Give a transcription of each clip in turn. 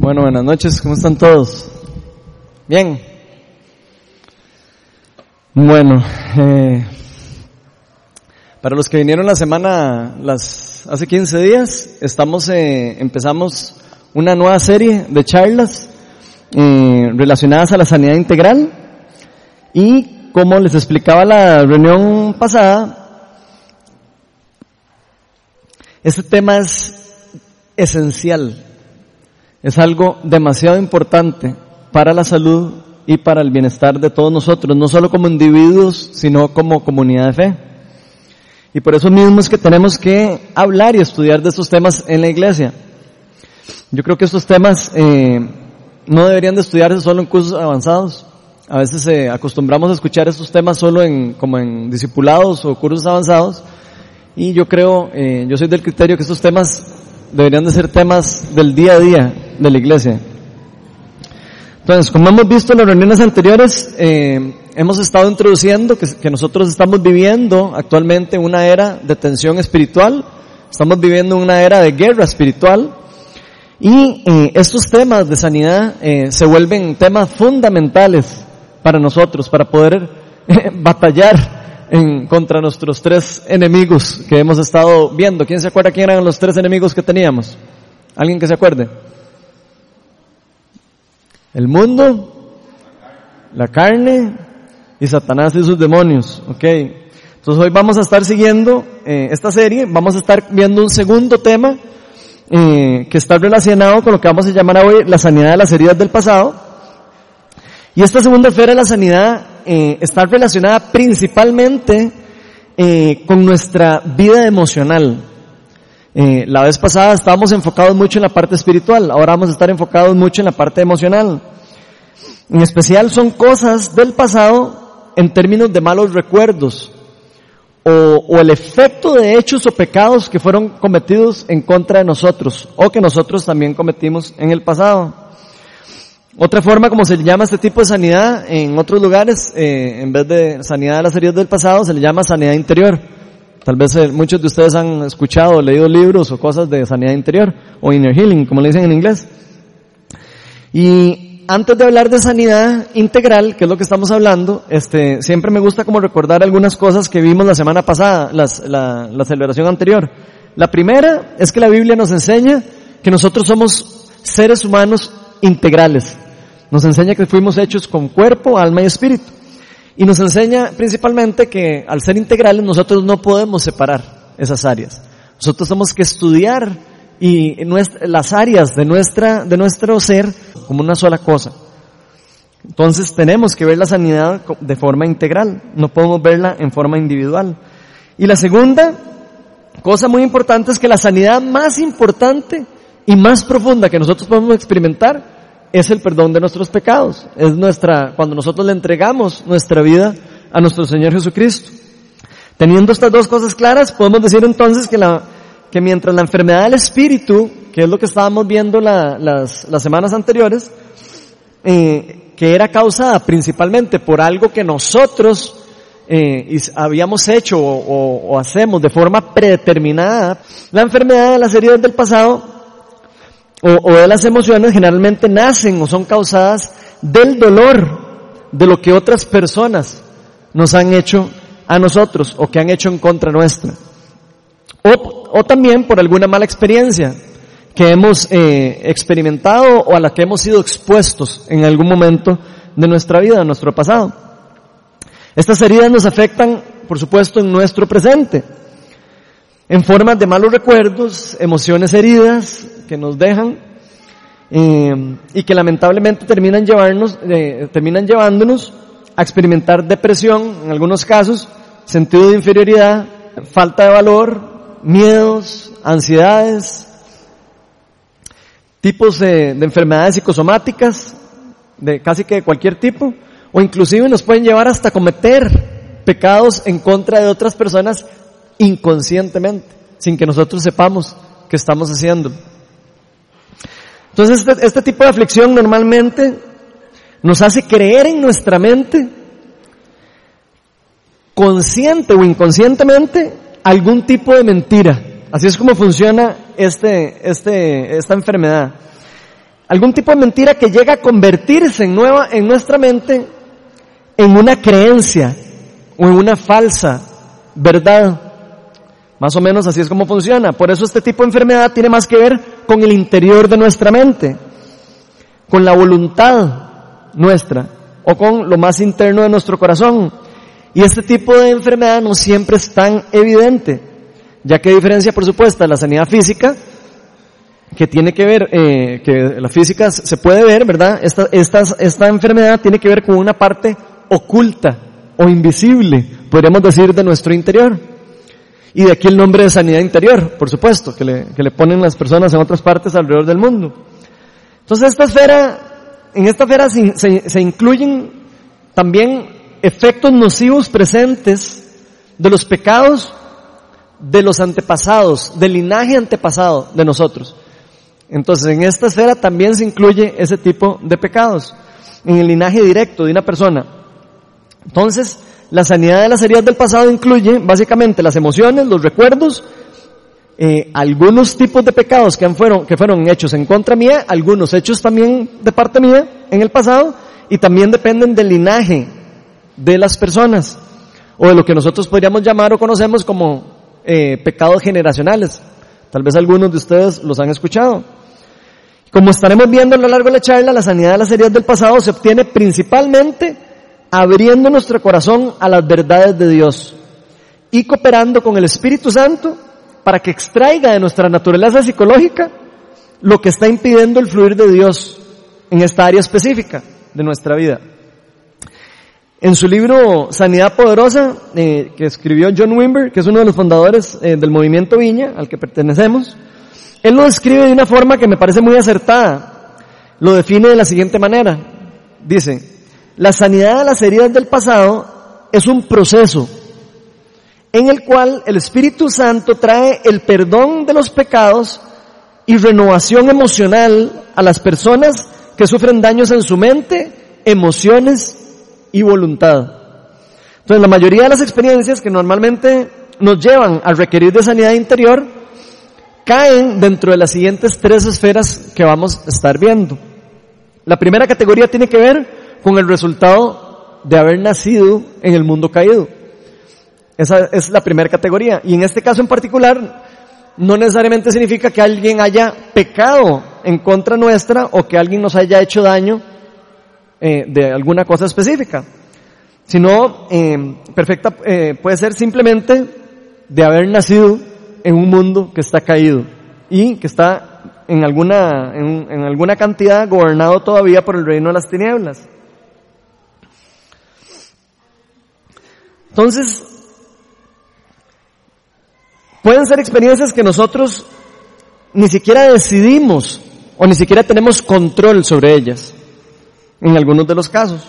Bueno, buenas noches, ¿cómo están todos? Bien. Bueno, eh, para los que vinieron la semana, las, hace 15 días, estamos, eh, empezamos una nueva serie de charlas eh, relacionadas a la sanidad integral y como les explicaba la reunión pasada, este tema es esencial, es algo demasiado importante para la salud y para el bienestar de todos nosotros, no solo como individuos, sino como comunidad de fe. Y por eso mismo es que tenemos que hablar y estudiar de estos temas en la iglesia. Yo creo que estos temas eh, no deberían de estudiarse solo en cursos avanzados. A veces eh, acostumbramos a escuchar estos temas solo en, como en discipulados o cursos avanzados. Y yo creo, eh, yo soy del criterio que estos temas deberían de ser temas del día a día de la iglesia. Entonces, como hemos visto en las reuniones anteriores, eh, hemos estado introduciendo que, que, nosotros estamos viviendo actualmente una era de tensión espiritual, estamos viviendo una era de guerra espiritual, y eh, estos temas de sanidad eh, se vuelven temas fundamentales para nosotros, para poder eh, batallar en, contra nuestros tres enemigos que hemos estado viendo. ¿Quién se acuerda quién eran los tres enemigos que teníamos? ¿Alguien que se acuerde? El mundo, la carne y Satanás y sus demonios. Ok. Entonces hoy vamos a estar siguiendo esta serie, vamos a estar viendo un segundo tema eh, que está relacionado con lo que vamos a llamar hoy la sanidad de las heridas del pasado. Y esta segunda esfera de la sanidad eh, está relacionada principalmente eh, con nuestra vida emocional. Eh, la vez pasada estábamos enfocados mucho en la parte espiritual, ahora vamos a estar enfocados mucho en la parte emocional. En especial son cosas del pasado en términos de malos recuerdos, o, el efecto de hechos o pecados que fueron cometidos en contra de nosotros o que nosotros también cometimos en el pasado. Otra forma como se llama este tipo de sanidad en otros lugares, eh, en vez de sanidad de las heridas del pasado, se le llama sanidad interior. Tal vez eh, muchos de ustedes han escuchado leído libros o cosas de sanidad interior o inner healing, como le dicen en inglés. Y antes de hablar de sanidad integral, que es lo que estamos hablando, este, siempre me gusta como recordar algunas cosas que vimos la semana pasada, la, la celebración anterior. La primera es que la Biblia nos enseña que nosotros somos seres humanos integrales. Nos enseña que fuimos hechos con cuerpo, alma y espíritu. Y nos enseña principalmente que al ser integrales nosotros no podemos separar esas áreas. Nosotros tenemos que estudiar y las áreas de nuestra, de nuestro ser como una sola cosa. Entonces tenemos que ver la sanidad de forma integral, no podemos verla en forma individual. Y la segunda cosa muy importante es que la sanidad más importante y más profunda que nosotros podemos experimentar es el perdón de nuestros pecados. Es nuestra, cuando nosotros le entregamos nuestra vida a nuestro Señor Jesucristo. Teniendo estas dos cosas claras, podemos decir entonces que la, que mientras la enfermedad del espíritu, que es lo que estábamos viendo la, las, las, semanas anteriores, eh, que era causada principalmente por algo que nosotros eh, habíamos hecho o, o, o, hacemos de forma predeterminada, la enfermedad de las heridas del pasado o, o de las emociones generalmente nacen o son causadas del dolor de lo que otras personas nos han hecho a nosotros o que han hecho en contra nuestra. O, o también por alguna mala experiencia que hemos eh, experimentado o a la que hemos sido expuestos en algún momento de nuestra vida, de nuestro pasado. Estas heridas nos afectan, por supuesto, en nuestro presente, en forma de malos recuerdos, emociones heridas que nos dejan eh, y que lamentablemente terminan, eh, terminan llevándonos a experimentar depresión, en algunos casos, sentido de inferioridad, falta de valor, miedos, ansiedades, tipos de, de, enfermedades psicosomáticas, de casi que de cualquier tipo, o inclusive nos pueden llevar hasta cometer pecados en contra de otras personas inconscientemente, sin que nosotros sepamos que estamos haciendo. Entonces este, este tipo de aflicción normalmente nos hace creer en nuestra mente, consciente o inconscientemente, algún tipo de mentira. Así es como funciona este, este, esta enfermedad. algún tipo de mentira que llega a convertirse en nueva, en nuestra mente en una creencia o en una falsa verdad. Más o menos así es como funciona. Por eso este tipo de enfermedad tiene más que ver con el interior de nuestra mente, con la voluntad nuestra o con lo más interno de nuestro corazón. Y este tipo de enfermedad no siempre es tan evidente, ya que diferencia, por supuesto, la sanidad física, que tiene que ver, eh, que la física se puede ver, ¿verdad? Esta, esta, esta enfermedad tiene que ver con una parte oculta o invisible, podríamos decir, de nuestro interior. Y de aquí el nombre de sanidad interior, por supuesto, que le, que le ponen las personas en otras partes alrededor del mundo. Entonces esta esfera, en esta esfera se, se, se incluyen también efectos nocivos presentes de los pecados de los antepasados, del linaje antepasado de nosotros. Entonces en esta esfera también se incluye ese tipo de pecados, en el linaje directo de una persona. Entonces, la sanidad de las heridas del pasado incluye básicamente las emociones, los recuerdos, eh, algunos tipos de pecados que, fueron, hechos en contra mía, algunos hechos también de parte mía en el pasado, y también dependen del linaje de las personas, o de lo que nosotros podríamos llamar o conocemos como eh, pecados generacionales. Tal vez algunos de ustedes los han escuchado. Como estaremos viendo a lo largo de la charla, la sanidad de las heridas del pasado se obtiene principalmente abriendo nuestro corazón a las verdades de Dios y cooperando con el Espíritu Santo para que extraiga de nuestra naturaleza psicológica lo que está impidiendo el fluir de Dios en esta área específica de nuestra vida. En su libro Sanidad Poderosa, eh, que escribió John Wimber, que es uno de los fundadores eh, del movimiento Viña, al que pertenecemos, él lo describe de una forma que me parece muy acertada. Lo define de la siguiente manera. Dice, la sanidad de las heridas del pasado es un proceso en el cual el Espíritu Santo trae el perdón de los pecados y renovación emocional a las personas que sufren daños en su mente, emociones y voluntad. Entonces la mayoría de las experiencias que normalmente nos llevan a requerir de sanidad interior caen dentro de las siguientes tres esferas que vamos a estar viendo. La primera categoría tiene que ver con el resultado de haber nacido en el mundo caído. Esa es la primera categoría. Y en este caso en particular, no necesariamente significa que alguien haya pecado en contra nuestra o que alguien nos haya hecho daño eh, de alguna cosa específica, sino eh, perfecta eh, puede ser simplemente de haber nacido en un mundo que está caído y que está en alguna, en, en alguna cantidad gobernado todavía por el reino de las tinieblas. Entonces, pueden ser experiencias que nosotros ni siquiera decidimos o ni siquiera tenemos control sobre ellas, en algunos de los casos.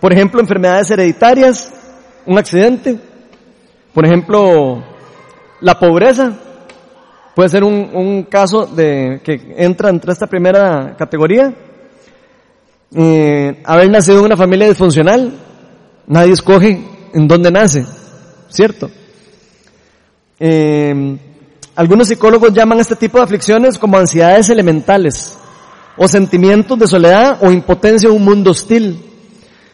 Por ejemplo, enfermedades hereditarias, un accidente, por ejemplo, la pobreza, puede ser un, un caso de, que entra entre esta primera categoría. Eh, haber nacido en una familia disfuncional, nadie escoge en dónde nace, ¿cierto? Eh, algunos psicólogos llaman este tipo de aflicciones como ansiedades elementales o sentimientos de soledad o impotencia en un mundo hostil.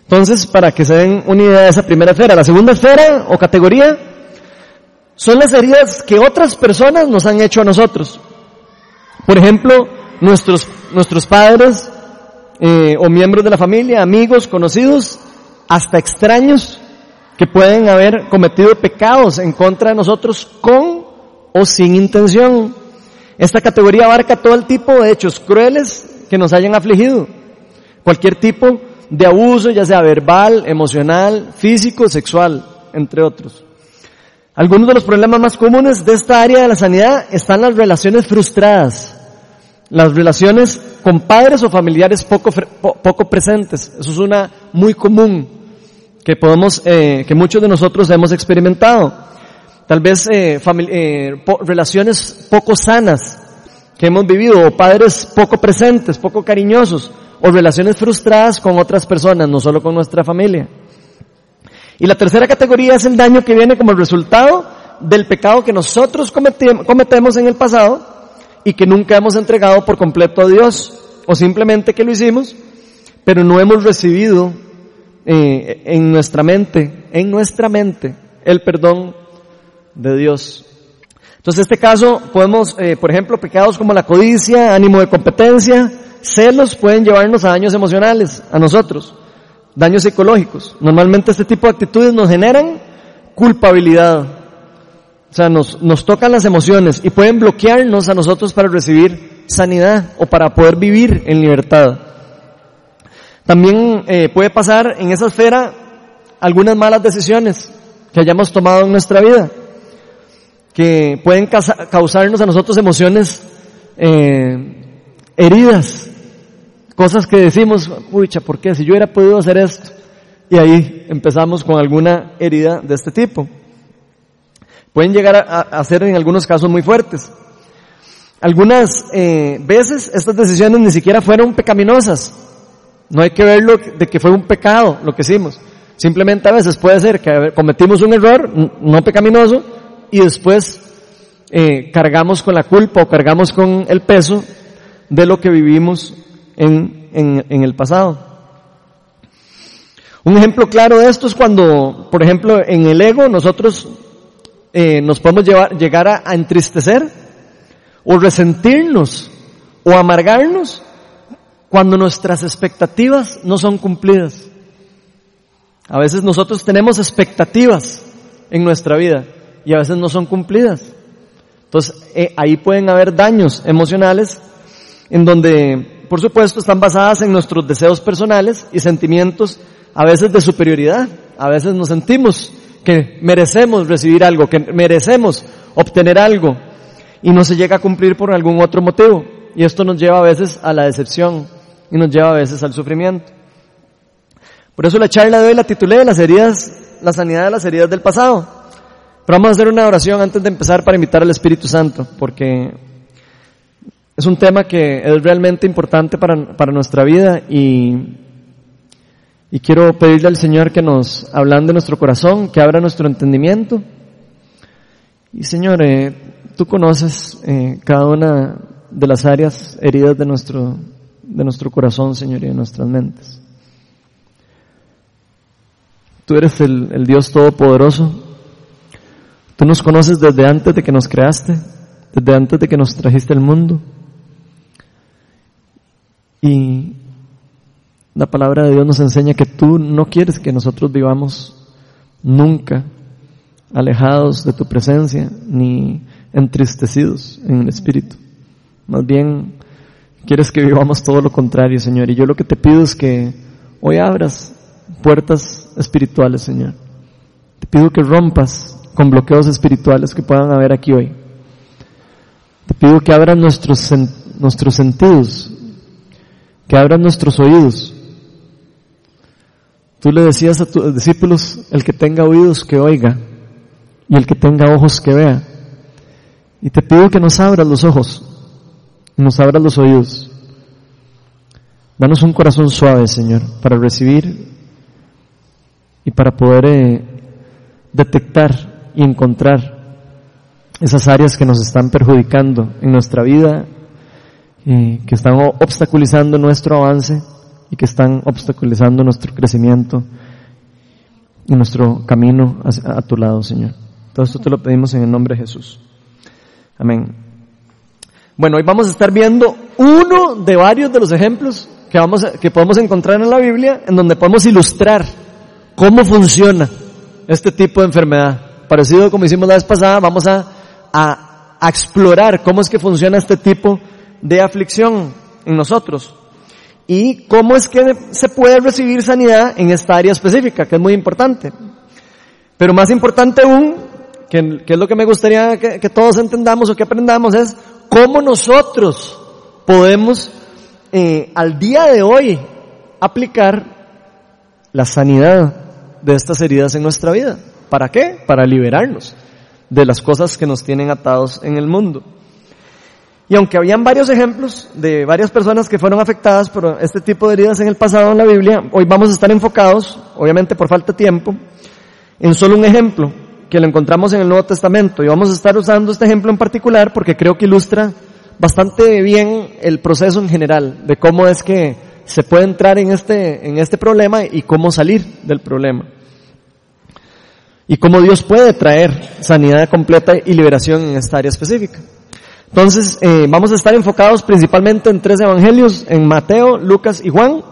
Entonces, para que se den una idea de esa primera esfera, la segunda esfera o categoría son las heridas que otras personas nos han hecho a nosotros. Por ejemplo, nuestros, nuestros padres eh, o miembros de la familia, amigos, conocidos, hasta extraños que pueden haber cometido pecados en contra de nosotros con o sin intención. Esta categoría abarca todo el tipo de hechos crueles que nos hayan afligido. Cualquier tipo de abuso, ya sea verbal, emocional, físico, sexual, entre otros. Algunos de los problemas más comunes de esta área de la sanidad están las relaciones frustradas, las relaciones con padres o familiares poco, poco presentes. Eso es una muy común que podemos, eh, que muchos de nosotros hemos experimentado. Tal vez eh, eh, relaciones poco sanas que hemos vivido, o padres poco presentes, poco cariñosos, o relaciones frustradas con otras personas, no solo con nuestra familia. Y la tercera categoría es el daño que viene como resultado del pecado que nosotros cometemos en el pasado y que nunca hemos entregado por completo a Dios. o simplemente que lo hicimos, pero no hemos recibido eh, en nuestra mente, en nuestra mente, el perdón de Dios. Entonces, en este caso, podemos, eh, por ejemplo, pecados como la codicia, ánimo de competencia, celos pueden llevarnos a daños emocionales, a nosotros, daños psicológicos. Normalmente este tipo de actitudes nos generan culpabilidad. O sea, nos, nos tocan las emociones y pueden bloquearnos a nosotros para recibir sanidad o para poder vivir en libertad. También eh, puede pasar en esa esfera algunas malas decisiones que hayamos tomado en nuestra vida, que pueden causarnos a nosotros emociones eh, heridas, cosas que decimos, pucha, ¿por qué? Si yo hubiera podido hacer esto. Y ahí empezamos con alguna herida de este tipo. Pueden llegar a, a ser en algunos casos muy fuertes. Algunas eh, veces estas decisiones ni siquiera fueron pecaminosas. No hay que verlo de que fue un pecado lo que hicimos. Simplemente a veces puede ser que cometimos un error no pecaminoso y después eh, cargamos con la culpa o cargamos con el peso de lo que vivimos en, en, el pasado. Un ejemplo claro de esto es cuando, por ejemplo, en el ego nosotros eh, nos podemos llevar, llegar a entristecer o resentirnos o amargarnos cuando nuestras expectativas no son cumplidas. A veces nosotros tenemos expectativas en nuestra vida y a veces no son cumplidas. Entonces eh, ahí pueden haber daños emocionales en donde, por supuesto, están basadas en nuestros deseos personales y sentimientos a veces de superioridad. A veces nos sentimos que merecemos recibir algo, que merecemos obtener algo y no se llega a cumplir por algún otro motivo. Y esto nos lleva a veces a la decepción y nos lleva a veces al sufrimiento. Por eso la charla de hoy la titulé Las heridas, la sanidad de las heridas del pasado. Pero vamos a hacer una oración antes de empezar para invitar al Espíritu Santo, porque es un tema que es realmente importante para, para nuestra vida y, y quiero pedirle al Señor que nos hablan de nuestro corazón, que abra nuestro entendimiento. Y Señor, eh, tú conoces eh, cada una de las áreas heridas de nuestro, de nuestro corazón, Señor, y de nuestras mentes. Tú eres el, el Dios Todopoderoso. Tú nos conoces desde antes de que nos creaste, desde antes de que nos trajiste al mundo. Y la palabra de Dios nos enseña que tú no quieres que nosotros vivamos nunca alejados de tu presencia, ni entristecidos en el espíritu. Más bien, quieres que vivamos todo lo contrario, Señor. Y yo lo que te pido es que hoy abras puertas espirituales, Señor. Te pido que rompas con bloqueos espirituales que puedan haber aquí hoy. Te pido que abras nuestros, nuestros sentidos, que abras nuestros oídos. Tú le decías a tus discípulos, el que tenga oídos que oiga y el que tenga ojos que vea. Y te pido que nos abras los ojos, nos abras los oídos. Danos un corazón suave, Señor, para recibir y para poder eh, detectar y encontrar esas áreas que nos están perjudicando en nuestra vida, y que están obstaculizando nuestro avance y que están obstaculizando nuestro crecimiento y nuestro camino a tu lado, Señor. Todo esto te lo pedimos en el nombre de Jesús. Amén. Bueno, hoy vamos a estar viendo uno de varios de los ejemplos que vamos que podemos encontrar en la Biblia en donde podemos ilustrar cómo funciona este tipo de enfermedad. Parecido como hicimos la vez pasada, vamos a, a, a explorar cómo es que funciona este tipo de aflicción en nosotros y cómo es que se puede recibir sanidad en esta área específica, que es muy importante. Pero más importante aún que, es lo que me gustaría que, todos entendamos o que aprendamos, es cómo nosotros podemos eh, al día de hoy aplicar la sanidad de estas heridas en nuestra vida. ¿Para qué? Para liberarnos de las cosas que nos tienen atados en el mundo. Y aunque habían varios ejemplos de varias personas que fueron afectadas por este tipo de heridas en el pasado en la Biblia, hoy vamos a estar enfocados, obviamente por falta de tiempo, en solo un ejemplo, que lo encontramos en el Nuevo Testamento. Y vamos a estar usando este ejemplo en particular porque creo que ilustra bastante bien el proceso en general de cómo es que se puede entrar en este, en este problema y cómo salir del problema. Y cómo Dios puede traer sanidad completa y liberación en esta área específica. Entonces, eh, vamos a estar enfocados principalmente en tres evangelios, en Mateo, Lucas y Juan.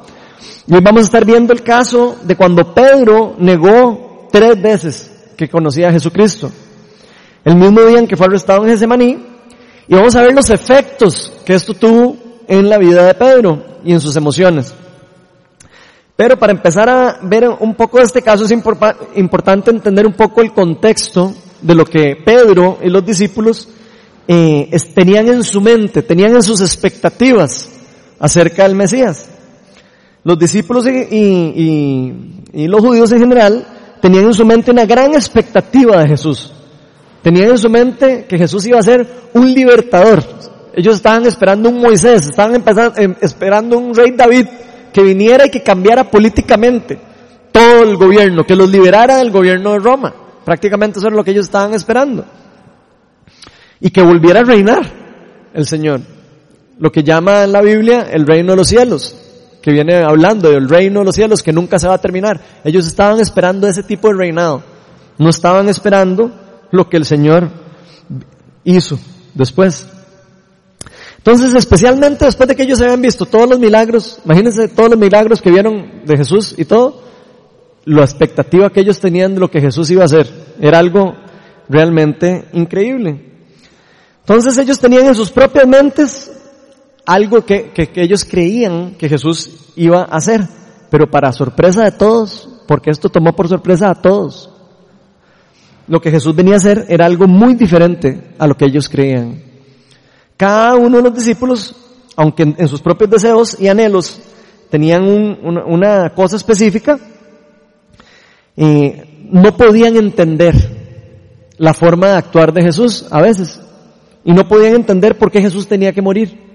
Y hoy vamos a estar viendo el caso de cuando Pedro negó tres veces que conocía a Jesucristo. El mismo día en que fue arrestado en Getsemaní. Y vamos a ver los efectos que esto tuvo en la vida de Pedro y en sus emociones. Pero para empezar a ver un poco este caso es importante entender un poco el contexto de lo que Pedro y los discípulos eh, tenían en su mente, tenían en sus expectativas acerca del Mesías. Los discípulos y, los judíos en general tenían en su mente una gran expectativa de Jesús. Tenían en su mente que Jesús iba a ser un libertador. Ellos estaban esperando un Moisés, estaban em, esperando un rey David que viniera y que cambiara políticamente todo el gobierno, que los liberara del gobierno de Roma. Prácticamente eso era lo que ellos estaban esperando y que volviera a reinar el Señor. Lo que llama en la Biblia el reino de los cielos, que viene hablando del reino de los cielos que nunca se va a terminar. Ellos estaban esperando ese tipo de reinado. No estaban esperando lo que el Señor hizo después. Entonces, especialmente después de que ellos habían visto todos los milagros, imagínense todos los milagros que vieron de Jesús y todo, la expectativa que ellos tenían de lo que Jesús iba a hacer era algo realmente increíble. Entonces ellos tenían en sus propias mentes algo que, ellos creían que Jesús iba a hacer, pero para sorpresa de todos, porque esto tomó por sorpresa a todos. Lo que Jesús venía a hacer era algo muy diferente a lo que ellos creían. Cada uno de los discípulos, aunque en, sus propios deseos y anhelos tenían una, cosa específica, eh, no podían entender la forma de actuar de Jesús a veces y no podían entender por qué Jesús tenía que morir.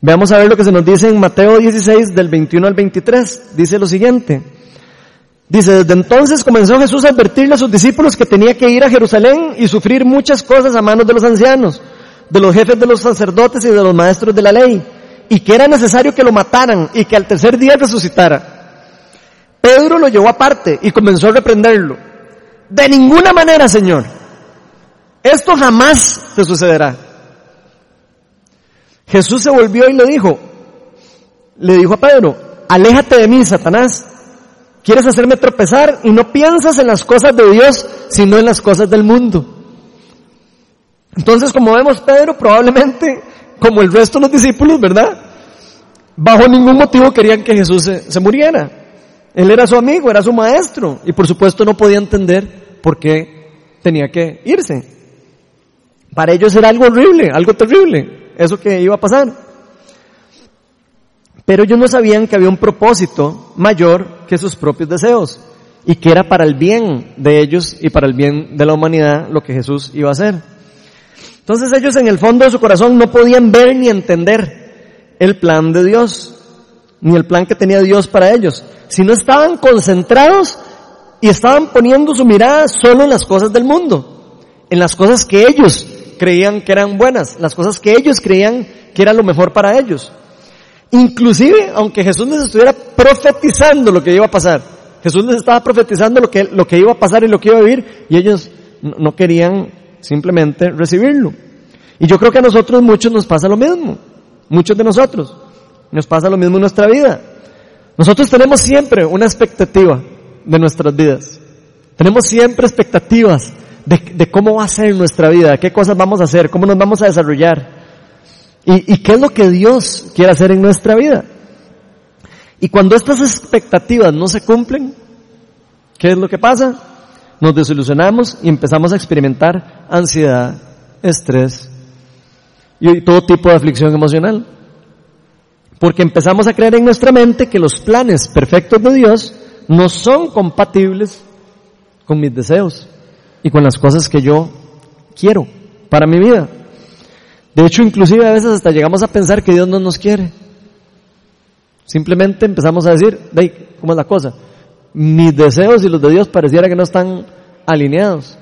Veamos a ver lo que se nos dice en Mateo 16 del 21 al 23. Dice lo siguiente. Dice, desde entonces comenzó Jesús a advertirle a sus discípulos que tenía que ir a Jerusalén y sufrir muchas cosas a manos de los ancianos, de los jefes de los sacerdotes y de los maestros de la ley, y que era necesario que lo mataran y que al tercer día resucitara. Pedro lo llevó aparte y comenzó a reprenderlo. De ninguna manera, Señor. Esto jamás te sucederá. Jesús se volvió y le dijo, le dijo a Pedro, aléjate de mí, Satanás. Quieres hacerme tropezar y no piensas en las cosas de Dios, sino en las cosas del mundo. Entonces, como vemos, Pedro probablemente, como el resto de los discípulos, ¿verdad? Bajo ningún motivo querían que Jesús se, se muriera. Él era su amigo, era su maestro, y por supuesto no podía entender por qué tenía que irse. Para ellos era algo horrible, algo terrible, eso que iba a pasar. Pero ellos no sabían que había un propósito mayor que sus propios deseos y que era para el bien de ellos y para el bien de la humanidad lo que Jesús iba a hacer. Entonces ellos en el fondo de su corazón no podían ver ni entender el plan de Dios, ni el plan que tenía Dios para ellos, sino estaban concentrados y estaban poniendo su mirada solo en las cosas del mundo, en las cosas que ellos creían que eran buenas, las cosas que ellos creían que era lo mejor para ellos. Inclusive, aunque Jesús les estuviera profetizando lo que iba a pasar, Jesús les estaba profetizando lo que, lo que iba a pasar y lo que iba a vivir, y ellos no querían simplemente recibirlo. Y yo creo que a nosotros muchos nos pasa lo mismo, muchos de nosotros, nos pasa lo mismo en nuestra vida. Nosotros tenemos siempre una expectativa de nuestras vidas. Tenemos siempre expectativas de, cómo va a ser nuestra vida, qué cosas vamos a hacer, cómo nos vamos a desarrollar y, y qué es lo que Dios quiere hacer en nuestra vida. Y cuando estas expectativas no se cumplen, ¿qué es lo que pasa? Nos desilusionamos y empezamos a experimentar ansiedad, estrés y todo tipo de aflicción emocional. Porque empezamos a creer en nuestra mente que los planes perfectos de Dios no son compatibles con mis deseos y con las cosas que yo quiero para mi vida. De hecho, inclusive a veces hasta llegamos a pensar que Dios no nos quiere. Simplemente empezamos a decir, de ¿cómo es la cosa? Mis deseos y los de Dios pareciera que no están alineados.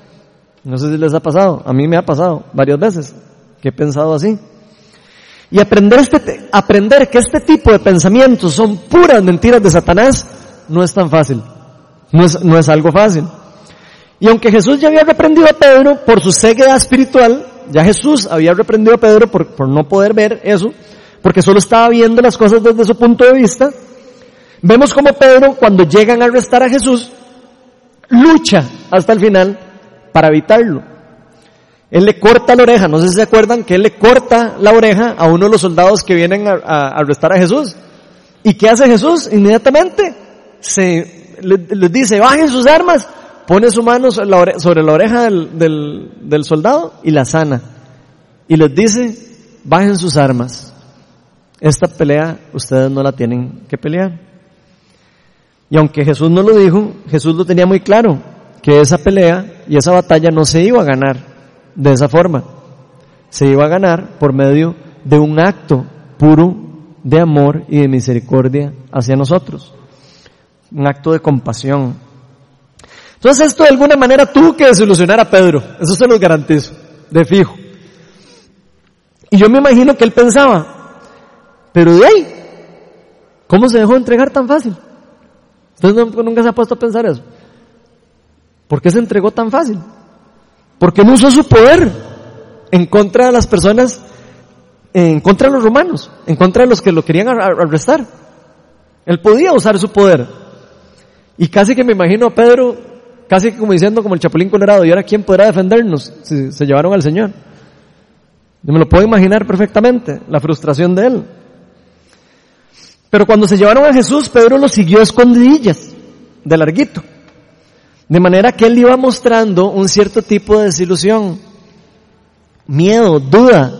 No sé si les ha pasado, a mí me ha pasado varias veces que he pensado así. Y aprender, este, aprender que este tipo de pensamientos son puras mentiras de Satanás no es tan fácil. No es, no es algo fácil. Y aunque Jesús ya había reprendido a Pedro por su ceguedad espiritual, ya Jesús había reprendido a Pedro por, por no poder ver eso, porque solo estaba viendo las cosas desde su punto de vista, vemos como Pedro, cuando llegan a arrestar a Jesús, lucha hasta el final para evitarlo. Él le corta la oreja, no sé si se acuerdan que él le corta la oreja a uno de los soldados que vienen a, arrestar a Jesús. ¿Y qué hace Jesús? Inmediatamente se les dice, bajen sus armas, pone su mano sobre la, oreja del, del, soldado y la sana. Y les dice, bajen sus armas. Esta pelea ustedes no la tienen que pelear. Y aunque Jesús no lo dijo, Jesús lo tenía muy claro, que esa pelea y esa batalla no se iba a ganar de esa forma. Se iba a ganar por medio de un acto puro de amor y de misericordia hacia nosotros. Un acto de compasión. Entonces esto de alguna manera tuvo que desilusionar a Pedro, eso se lo garantizo, de fijo. Y yo me imagino que él pensaba, pero de ahí, ¿cómo se dejó entregar tan fácil? Entonces nunca se ha puesto a pensar eso. ¿Por qué se entregó tan fácil? Porque no usó su poder en contra de las personas, en contra de los romanos, en contra de los que lo querían arrestar. Él podía usar su poder. Y casi que me imagino a Pedro, casi como diciendo como el chapulín colorado, ¿y ahora quién podrá defendernos si se llevaron al Señor? Yo me lo puedo imaginar perfectamente, la frustración de él. Pero cuando se llevaron a Jesús, Pedro lo siguió a escondidillas, de larguito. De manera que él iba mostrando un cierto tipo de desilusión, miedo, duda,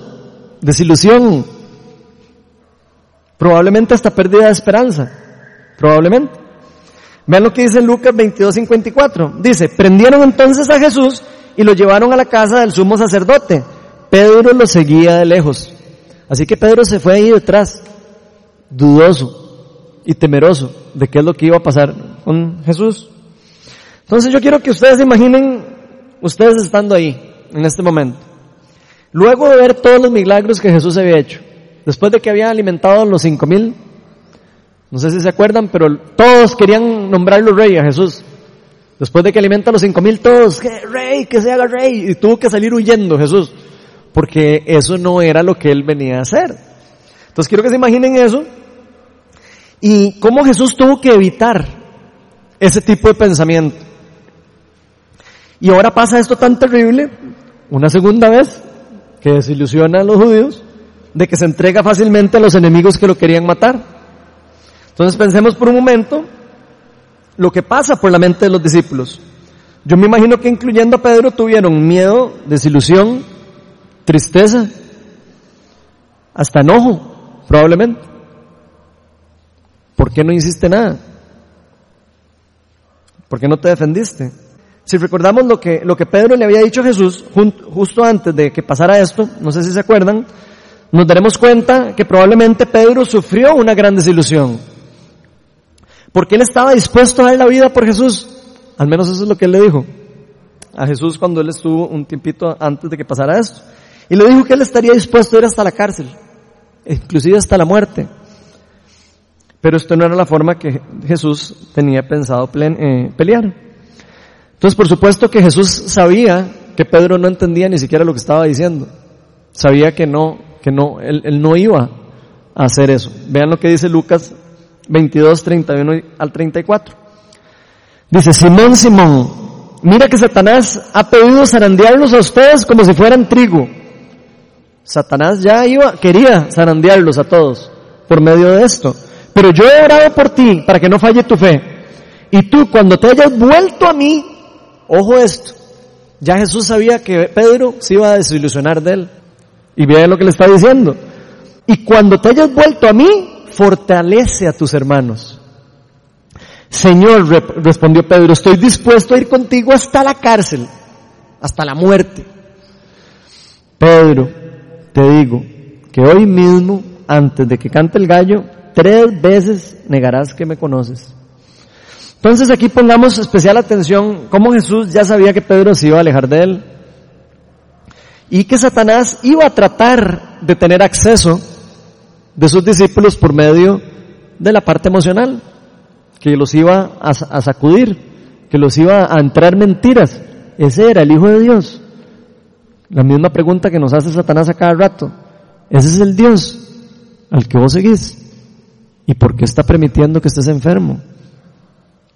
desilusión, probablemente hasta pérdida de esperanza, probablemente. Vean lo que dice Lucas 22:54. Dice, prendieron entonces a Jesús y lo llevaron a la casa del sumo sacerdote. Pedro lo seguía de lejos. Así que Pedro se fue ahí detrás, dudoso y temeroso de qué es lo que iba a pasar con Jesús. Entonces yo quiero que ustedes imaginen ustedes estando ahí, en este momento. Luego de ver todos los milagros que Jesús había hecho, después de que había alimentado los cinco mil, no sé si se acuerdan, pero todos querían nombrarlo rey a Jesús. Después de que alimenta a los cinco mil, todos, que rey, que se haga rey. Y tuvo que salir huyendo Jesús, porque eso no era lo que él venía a hacer. Entonces quiero que se imaginen eso. Y cómo Jesús tuvo que evitar ese tipo de pensamiento. Y ahora pasa esto tan terrible, una segunda vez, que desilusiona a los judíos, de que se entrega fácilmente a los enemigos que lo querían matar. Entonces pensemos por un momento lo que pasa por la mente de los discípulos. Yo me imagino que incluyendo a Pedro tuvieron miedo, desilusión, tristeza, hasta enojo, probablemente. ¿Por qué no hiciste nada? ¿Por qué no te defendiste? Si recordamos lo que, lo que Pedro le había dicho a Jesús justo antes de que pasara esto, no sé si se acuerdan, nos daremos cuenta que probablemente Pedro sufrió una gran desilusión. Porque él estaba dispuesto a dar la vida por Jesús. Al menos eso es lo que él le dijo a Jesús cuando él estuvo un tiempito antes de que pasara esto. Y le dijo que él estaría dispuesto a ir hasta la cárcel, inclusive hasta la muerte. Pero esto no era la forma que Jesús tenía pensado eh, pelear. Entonces, por supuesto que Jesús sabía que Pedro no entendía ni siquiera lo que estaba diciendo. Sabía que no, que no, él, no iba a hacer eso. Vean lo que dice Lucas 22, 31 al 34. Dice, Simón, Simón, mira que Satanás ha pedido zarandearlos a ustedes como si fueran trigo. Satanás ya iba, quería zarandearlos a todos por medio de esto. Pero yo he orado por ti para que no falle tu fe. Y tú cuando te hayas vuelto a mí, Ojo esto. Ya Jesús sabía que Pedro se iba a desilusionar de él. Y vean lo que le está diciendo. Y cuando te hayas vuelto a mí, fortalece a tus hermanos. Señor, respondió Pedro, estoy dispuesto a ir contigo hasta la cárcel, hasta la muerte. Pedro, te digo que hoy mismo, antes de que cante el gallo, tres veces negarás que me conoces. Entonces aquí pongamos especial atención cómo Jesús ya sabía que Pedro se iba a alejar de él y que Satanás iba a tratar de tener acceso de sus discípulos por medio de la parte emocional, que los iba a, sacudir, que los iba a entrar mentiras. Ese era el Hijo de Dios. La misma pregunta que nos hace Satanás a cada rato. Ese es el Dios al que vos seguís. ¿Y por qué está permitiendo que estés enfermo?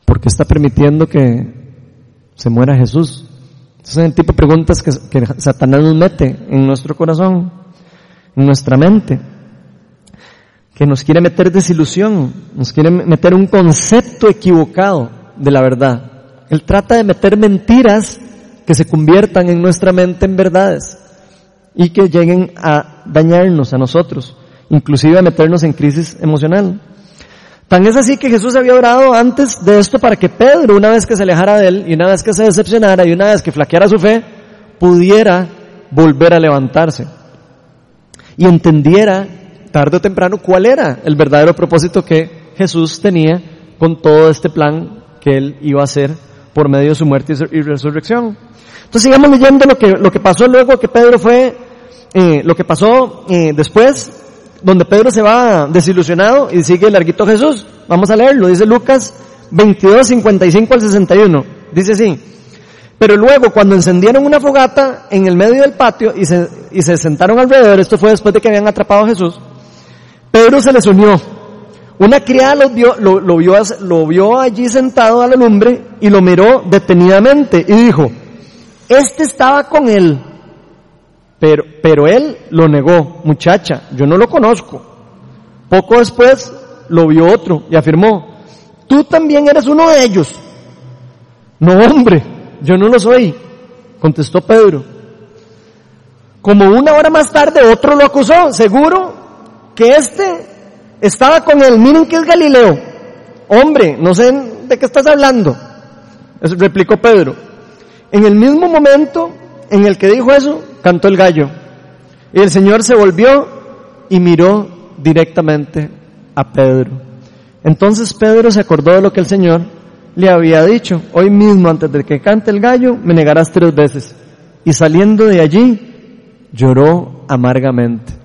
¿Por qué está permitiendo que se muera Jesús? Ese es el tipo de preguntas que, que Satanás nos mete en nuestro corazón, en nuestra mente. Que nos quiere meter desilusión, nos quiere meter un concepto equivocado de la verdad. Él trata de meter mentiras que se conviertan en nuestra mente en verdades y que lleguen a dañarnos a nosotros, inclusive a meternos en crisis emocional. Tan es así que Jesús había orado antes de esto para que Pedro, una vez que se alejara de él y una vez que se decepcionara y una vez que flaqueara su fe, pudiera volver a levantarse y entendiera tarde o temprano cuál era el verdadero propósito que Jesús tenía con todo este plan que él iba a hacer por medio de su muerte y resurrección. Entonces sigamos leyendo lo que, lo que pasó luego que Pedro fue, eh, lo que pasó eh, después, donde Pedro se va desilusionado y sigue el larguito Jesús. Vamos a leerlo, dice Lucas 22, 55 al 61. Dice así. Pero luego cuando encendieron una fogata en el medio del patio y se, y se sentaron alrededor, esto fue después de que habían atrapado a Jesús, Pedro se les unió una criada lo vio, lo, vio allí sentado a la lumbre y lo miró detenidamente y dijo, este estaba con él. Pero, pero él lo negó, muchacha, yo no lo conozco. Poco después lo vio otro y afirmó, tú también eres uno de ellos. No hombre, yo no lo soy, contestó Pedro. Como una hora más tarde otro lo acusó, seguro que este estaba con él, miren que es Galileo. Hombre, no sé de qué estás hablando. Replicó Pedro. En el mismo momento en el que dijo eso, cantó el gallo. Y el Señor se volvió y miró directamente a Pedro. Entonces Pedro se acordó de lo que el Señor le había dicho. Hoy mismo, antes de que cante el gallo, me negarás tres veces. Y saliendo de allí, lloró amargamente.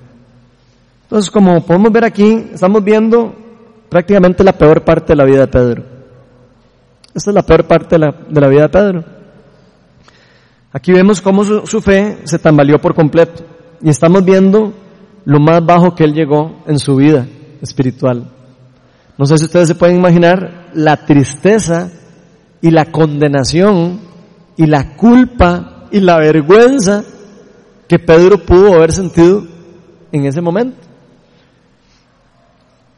Entonces, como podemos ver aquí, estamos viendo prácticamente la peor parte de la vida de Pedro. Esta es la peor parte de la, vida de Pedro. Aquí vemos cómo su, su, fe se tambaleó por completo y estamos viendo lo más bajo que él llegó en su vida espiritual. No sé si ustedes se pueden imaginar la tristeza y la condenación y la culpa y la vergüenza que Pedro pudo haber sentido en ese momento.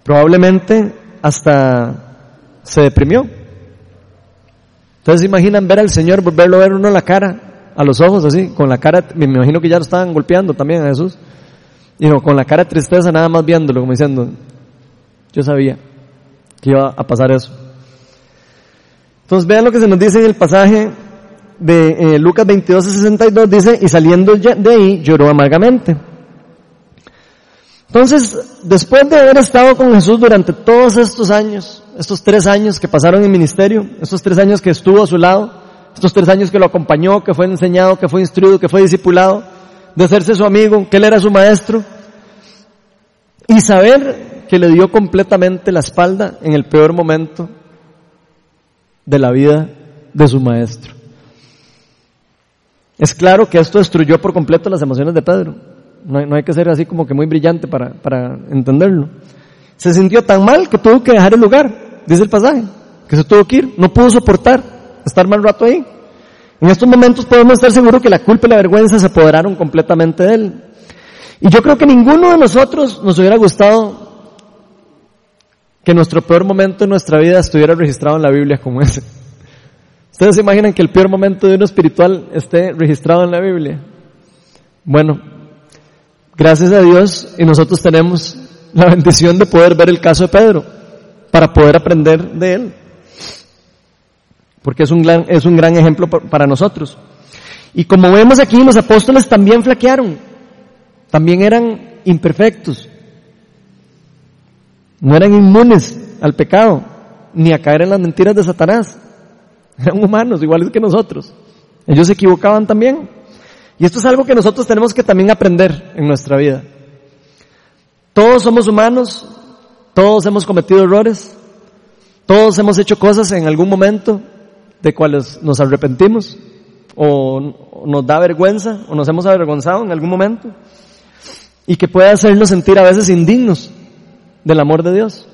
Probablemente hasta se deprimió. Entonces imaginan ver al Señor, volverlo a ver uno la cara, a los ojos así, con la cara, me imagino que ya lo estaban golpeando también a Jesús. Y no, con la cara de tristeza nada más viéndolo, como diciendo, yo sabía que iba a pasar eso. Entonces vean lo que se nos dice en el pasaje de eh, Lucas 22 62, dice, y saliendo de ahí lloró amargamente. Entonces, después de haber estado con Jesús durante todos estos años, estos tres años que pasaron en ministerio, estos tres años que estuvo a su lado, estos tres años que lo acompañó, que fue enseñado, que fue instruido, que fue discipulado, de hacerse su amigo, que él era su maestro, y saber que le dio completamente la espalda en el peor momento de la vida de su maestro. Es claro que esto destruyó por completo las emociones de Pedro. No hay, que ser así como que muy brillante para, para entenderlo. Se sintió tan mal que tuvo que dejar el lugar, dice el pasaje, que se tuvo que ir, no pudo soportar estar mal rato ahí. En estos momentos podemos estar seguros que la culpa y la vergüenza se apoderaron completamente de él. Y yo creo que ninguno de nosotros nos hubiera gustado que nuestro peor momento en nuestra vida estuviera registrado en la Biblia como ese. ¿Ustedes se imaginan que el peor momento de uno espiritual esté registrado en la Biblia? Bueno, Gracias a Dios y nosotros tenemos la bendición de poder ver el caso de Pedro para poder aprender de él. Porque es un gran, es un gran ejemplo para nosotros. Y como vemos aquí, los apóstoles también flaquearon. También eran imperfectos. No eran inmunes al pecado, ni a caer en las mentiras de Satanás. Eran humanos, iguales que nosotros. Ellos se equivocaban también. Y esto es algo que nosotros tenemos que también aprender en nuestra vida. Todos somos humanos, todos hemos cometido errores, todos hemos hecho cosas en algún momento de cuales nos arrepentimos o nos da vergüenza o nos hemos avergonzado en algún momento y que puede hacernos sentir a veces indignos del amor de Dios.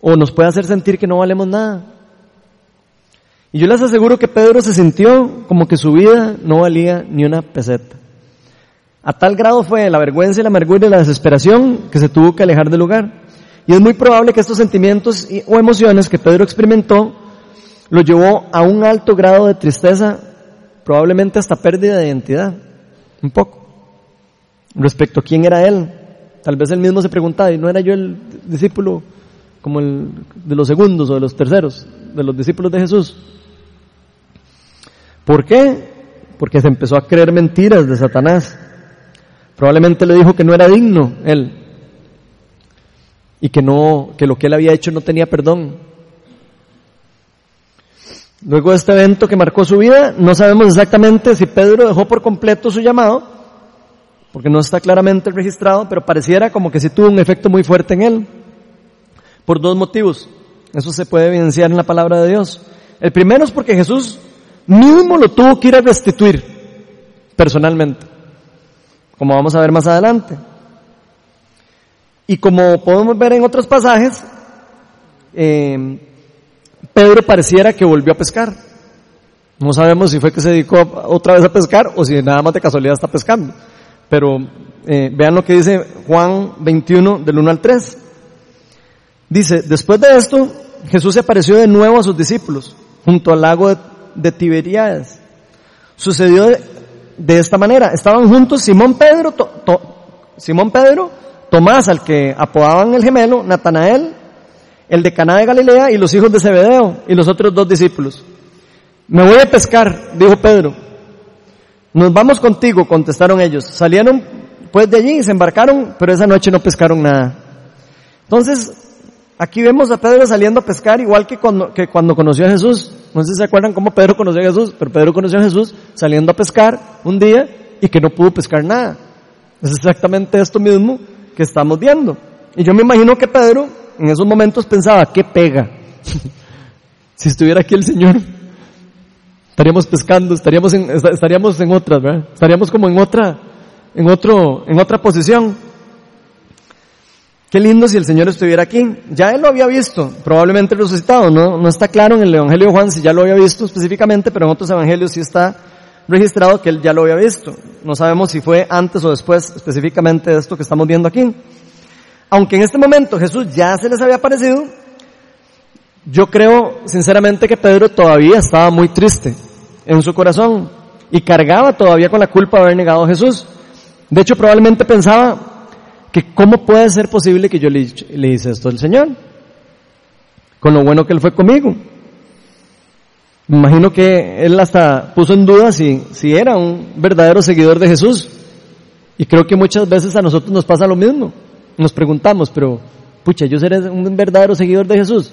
O nos puede hacer sentir que no valemos nada. Y yo les aseguro que Pedro se sintió como que su vida no valía ni una peseta. A tal grado fue la vergüenza y la amargura y la desesperación que se tuvo que alejar del lugar. Y es muy probable que estos sentimientos o emociones que Pedro experimentó lo llevó a un alto grado de tristeza, probablemente hasta pérdida de identidad, un poco, respecto a quién era él. Tal vez él mismo se preguntaba, ¿y no era yo el discípulo como el de los segundos o de los terceros, de los discípulos de Jesús? ¿Por qué? Porque se empezó a creer mentiras de Satanás. Probablemente le dijo que no era digno él y que no, que lo que él había hecho no tenía perdón. Luego de este evento que marcó su vida, no sabemos exactamente si Pedro dejó por completo su llamado, porque no está claramente registrado, pero pareciera como que sí tuvo un efecto muy fuerte en él, por dos motivos. Eso se puede evidenciar en la palabra de Dios. El primero es porque Jesús mismo lo tuvo que ir a restituir personalmente como vamos a ver más adelante. Y como podemos ver en otros pasajes, eh, Pedro pareciera que volvió a pescar. No sabemos si fue que se dedicó otra vez a pescar o si nada más de casualidad está pescando. Pero eh, vean lo que dice Juan 21 del 1 al 3. Dice, después de esto, Jesús se apareció de nuevo a sus discípulos junto al lago de, de Tiberíades. Sucedió de esta manera. Estaban juntos Simón Pedro, Simón Pedro, Tomás, al que apodaban el gemelo, Natanael, el de Caná de Galilea y los hijos de Zebedeo y los otros dos discípulos. Me voy a pescar, dijo Pedro. Nos vamos contigo, contestaron ellos. Salieron pues de allí y se embarcaron, pero esa noche no pescaron nada. Entonces, Aquí vemos a Pedro saliendo a pescar igual que cuando, que cuando conoció a Jesús. No sé si se acuerdan cómo Pedro conoció a Jesús, pero Pedro conoció a Jesús saliendo a pescar un día y que no pudo pescar nada. Es exactamente esto mismo que estamos viendo. Y yo me imagino que Pedro en esos momentos pensaba, ¿qué pega? si estuviera aquí el Señor, estaríamos pescando, estaríamos en, estaríamos en otras, ¿verdad? Estaríamos como en otra, en otro, en otra posición. Qué lindo si el Señor estuviera aquí. Ya Él lo había visto, probablemente resucitado, ¿no? No está claro en el Evangelio de Juan si ya lo había visto específicamente, pero en otros evangelios sí está registrado que Él ya lo había visto. No sabemos si fue antes o después específicamente de esto que estamos viendo aquí. Aunque en este momento Jesús ya se les había aparecido, yo creo sinceramente que Pedro todavía estaba muy triste en su corazón y cargaba todavía con la culpa de haber negado a Jesús. De hecho, probablemente pensaba, que cómo puede ser posible que yo le, le hice esto al Señor, con lo bueno que Él fue conmigo. Me imagino que Él hasta puso en duda si, si era un verdadero seguidor de Jesús. Y creo que muchas veces a nosotros nos pasa lo mismo. Nos preguntamos, pero, pucha, ¿yo seré un verdadero seguidor de Jesús?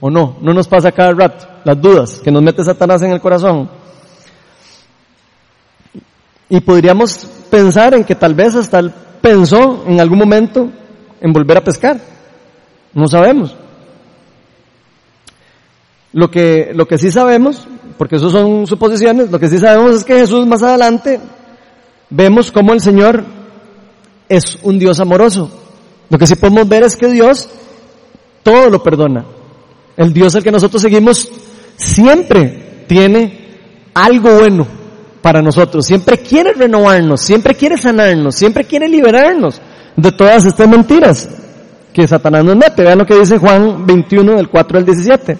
o no, no nos pasa cada rato las dudas que nos mete Satanás en el corazón. Y podríamos pensar en que tal vez hasta el pensó en algún momento en volver a pescar. No sabemos. Lo que, lo que sí sabemos, porque eso son suposiciones, lo que sí sabemos es que Jesús más adelante vemos cómo el Señor es un Dios amoroso. Lo que sí podemos ver es que Dios todo lo perdona. El Dios al que nosotros seguimos siempre tiene algo bueno para nosotros. Siempre quiere renovarnos, siempre quiere sanarnos, siempre quiere liberarnos de todas estas mentiras que Satanás nos mete. Vean lo que dice Juan 21 del 4 al 17.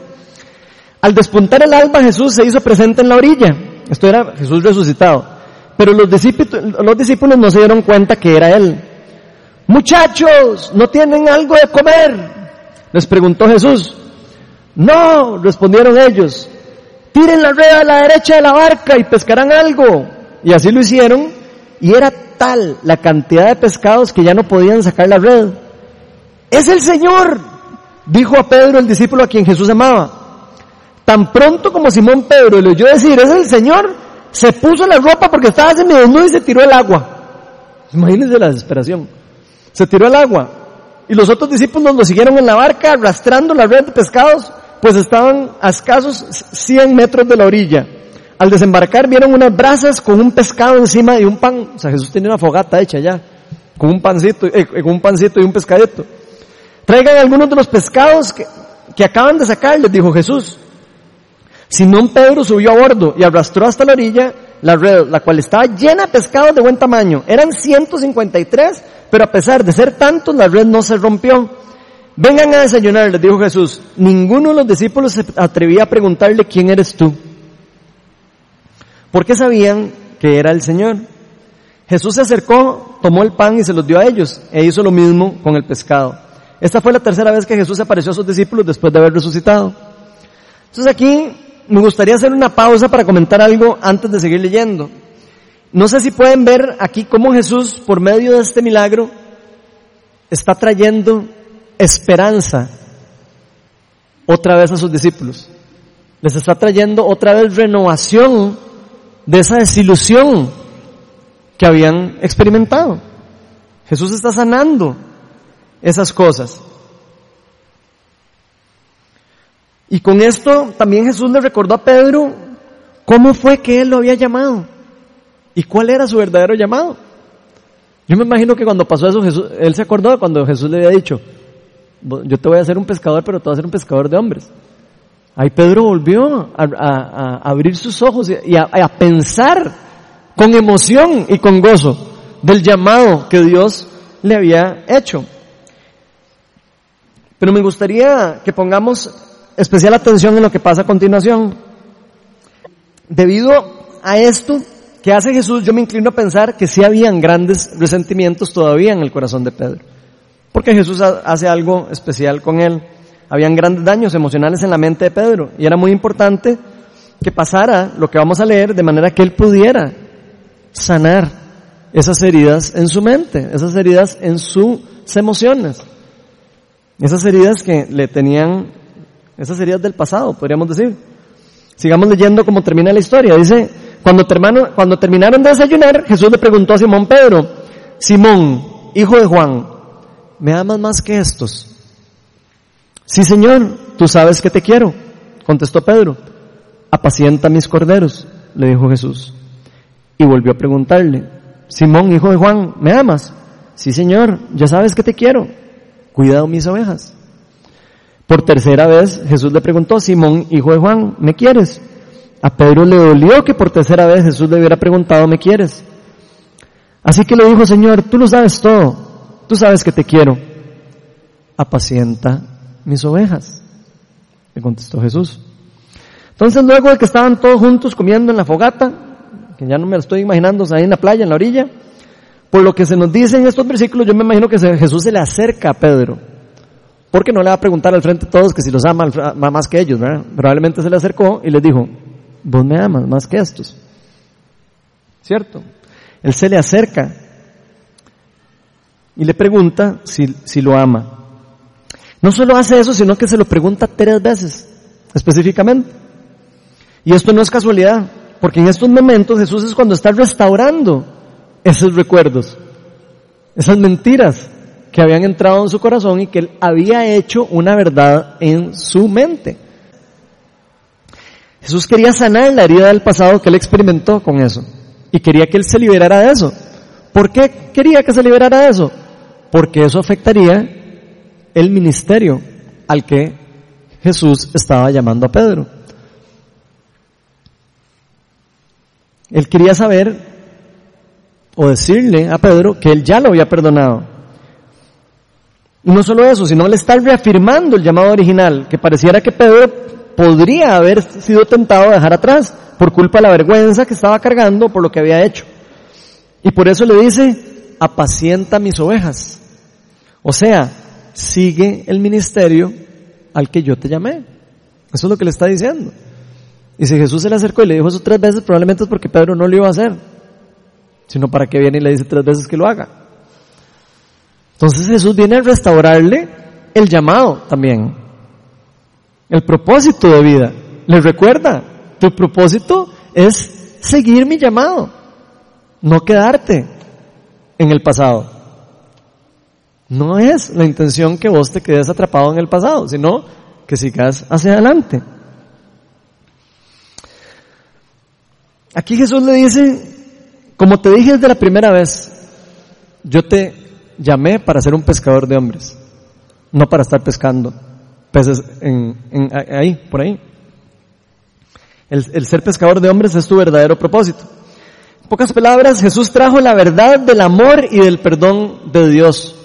Al despuntar el alba Jesús se hizo presente en la orilla. Esto era Jesús resucitado. Pero los discípulos, los discípulos no se dieron cuenta que era Él. Muchachos, ¿no tienen algo de comer? Les preguntó Jesús. No, respondieron ellos tiren la red a la derecha de la barca y pescarán algo. Y así lo hicieron y era tal la cantidad de pescados que ya no podían sacar la red. Es el Señor, dijo a Pedro el discípulo a quien Jesús amaba. Tan pronto como Simón Pedro le oyó decir, es el Señor, se puso la ropa porque estaba desnudo y se tiró el agua. Imagínense la desesperación. Se tiró al agua y los otros discípulos lo siguieron en la barca arrastrando la red de pescados, pues estaban a escasos 100 metros de la orilla. Al desembarcar vieron unas brasas con un pescado encima y un pan. O sea, Jesús tenía una fogata hecha ya, con un pancito, eh, con un pancito y un pescadito. Traigan algunos de los pescados que, que acaban de sacar, les dijo Jesús. Simón Pedro subió a bordo y arrastró hasta la orilla la red, la cual estaba llena de pescados de buen tamaño. Eran 153, pero a pesar de ser tantos, la red no se rompió. Vengan a desayunar, les dijo Jesús. Ninguno de los discípulos se atrevía a preguntarle quién eres tú. Porque sabían que era el Señor. Jesús se acercó, tomó el pan y se los dio a ellos, e hizo lo mismo con el pescado. Esta fue la tercera vez que Jesús apareció a sus discípulos después de haber resucitado. Entonces aquí me gustaría hacer una pausa para comentar algo antes de seguir leyendo. No sé si pueden ver aquí cómo Jesús, por medio de este milagro, está trayendo esperanza otra vez a sus discípulos. Les está trayendo otra vez renovación de esa desilusión que habían experimentado. Jesús está sanando esas cosas. Y con esto también Jesús le recordó a Pedro cómo fue que él lo había llamado y cuál era su verdadero llamado. Yo me imagino que cuando pasó eso, Jesús, él se acordó cuando Jesús le había dicho, yo te voy a hacer un pescador, pero te voy a hacer un pescador de hombres. Ahí Pedro volvió a, abrir sus ojos y a pensar con emoción y con gozo del llamado que Dios le había hecho. Pero me gustaría que pongamos especial atención en lo que pasa a continuación. Debido a esto que hace Jesús, yo me inclino a pensar que sí habían grandes resentimientos todavía en el corazón de Pedro. Porque Jesús hace algo especial con él. Habían grandes daños emocionales en la mente de Pedro. Y era muy importante que pasara lo que vamos a leer de manera que él pudiera sanar esas heridas en su mente, esas heridas en sus emociones, esas heridas que le tenían esas sería del pasado, podríamos decir. Sigamos leyendo cómo termina la historia. Dice, cuando, cuando terminaron de desayunar, Jesús le preguntó a Simón Pedro, Simón, hijo de Juan, ¿me amas más que estos? Sí, Señor, tú sabes que te quiero, contestó Pedro. Apacienta mis corderos, le dijo Jesús. Y volvió a preguntarle, Simón, hijo de Juan, ¿me amas? Sí, Señor, ya sabes que te quiero. Cuidado mis ovejas. Por tercera vez Jesús le preguntó, Simón, hijo de Juan, ¿me quieres? A Pedro le dolió que por tercera vez Jesús le hubiera preguntado, ¿me quieres? Así que le dijo, Señor, tú lo sabes todo, tú sabes que te quiero. Apacienta mis ovejas, le contestó Jesús. Entonces luego de que estaban todos juntos comiendo en la fogata, que ya no me lo estoy imaginando, ahí en la playa, en la orilla, por lo que se nos dice en estos versículos, yo me imagino que Jesús se le acerca a Pedro porque no le va a preguntar al frente a todos que si los ama más que ellos, ¿verdad? Probablemente se le acercó y les dijo, vos me amas más que estos. ¿Cierto? Él se le acerca y le pregunta si, si lo ama. No solo hace eso, sino que se lo pregunta tres veces, específicamente. Y esto no es casualidad, porque en estos momentos Jesús es cuando está restaurando esos recuerdos, esas mentiras que habían entrado en su corazón y que él había hecho una verdad en su mente. Jesús quería sanar la herida del pasado que él experimentó con eso y quería que él se liberara de eso. ¿Por qué quería que se liberara de eso? Porque eso afectaría el ministerio al que Jesús estaba llamando a Pedro. Él quería saber o decirle a Pedro que él ya lo había perdonado y no solo eso, sino le está reafirmando el llamado original, que pareciera que Pedro podría haber sido tentado a dejar atrás por culpa de la vergüenza que estaba cargando por lo que había hecho. Y por eso le dice, apacienta mis ovejas. O sea, sigue el ministerio al que yo te llamé. Eso es lo que le está diciendo. Y si Jesús se le acercó y le dijo eso tres veces, probablemente es porque Pedro no lo iba a hacer, sino para que viene y le dice tres veces que lo haga. Entonces Jesús viene a restaurarle el llamado también, el propósito de vida. Le recuerda, tu propósito es seguir mi llamado, no quedarte en el pasado. No es la intención que vos te quedes atrapado en el pasado, sino que sigas hacia adelante. Aquí Jesús le dice, como te dije desde la primera vez, yo te llamé para ser un pescador de hombres, no para estar pescando peces en, ahí, por ahí. El, el ser pescador de hombres es tu verdadero propósito. En pocas palabras, Jesús trajo la verdad del amor y del perdón de Dios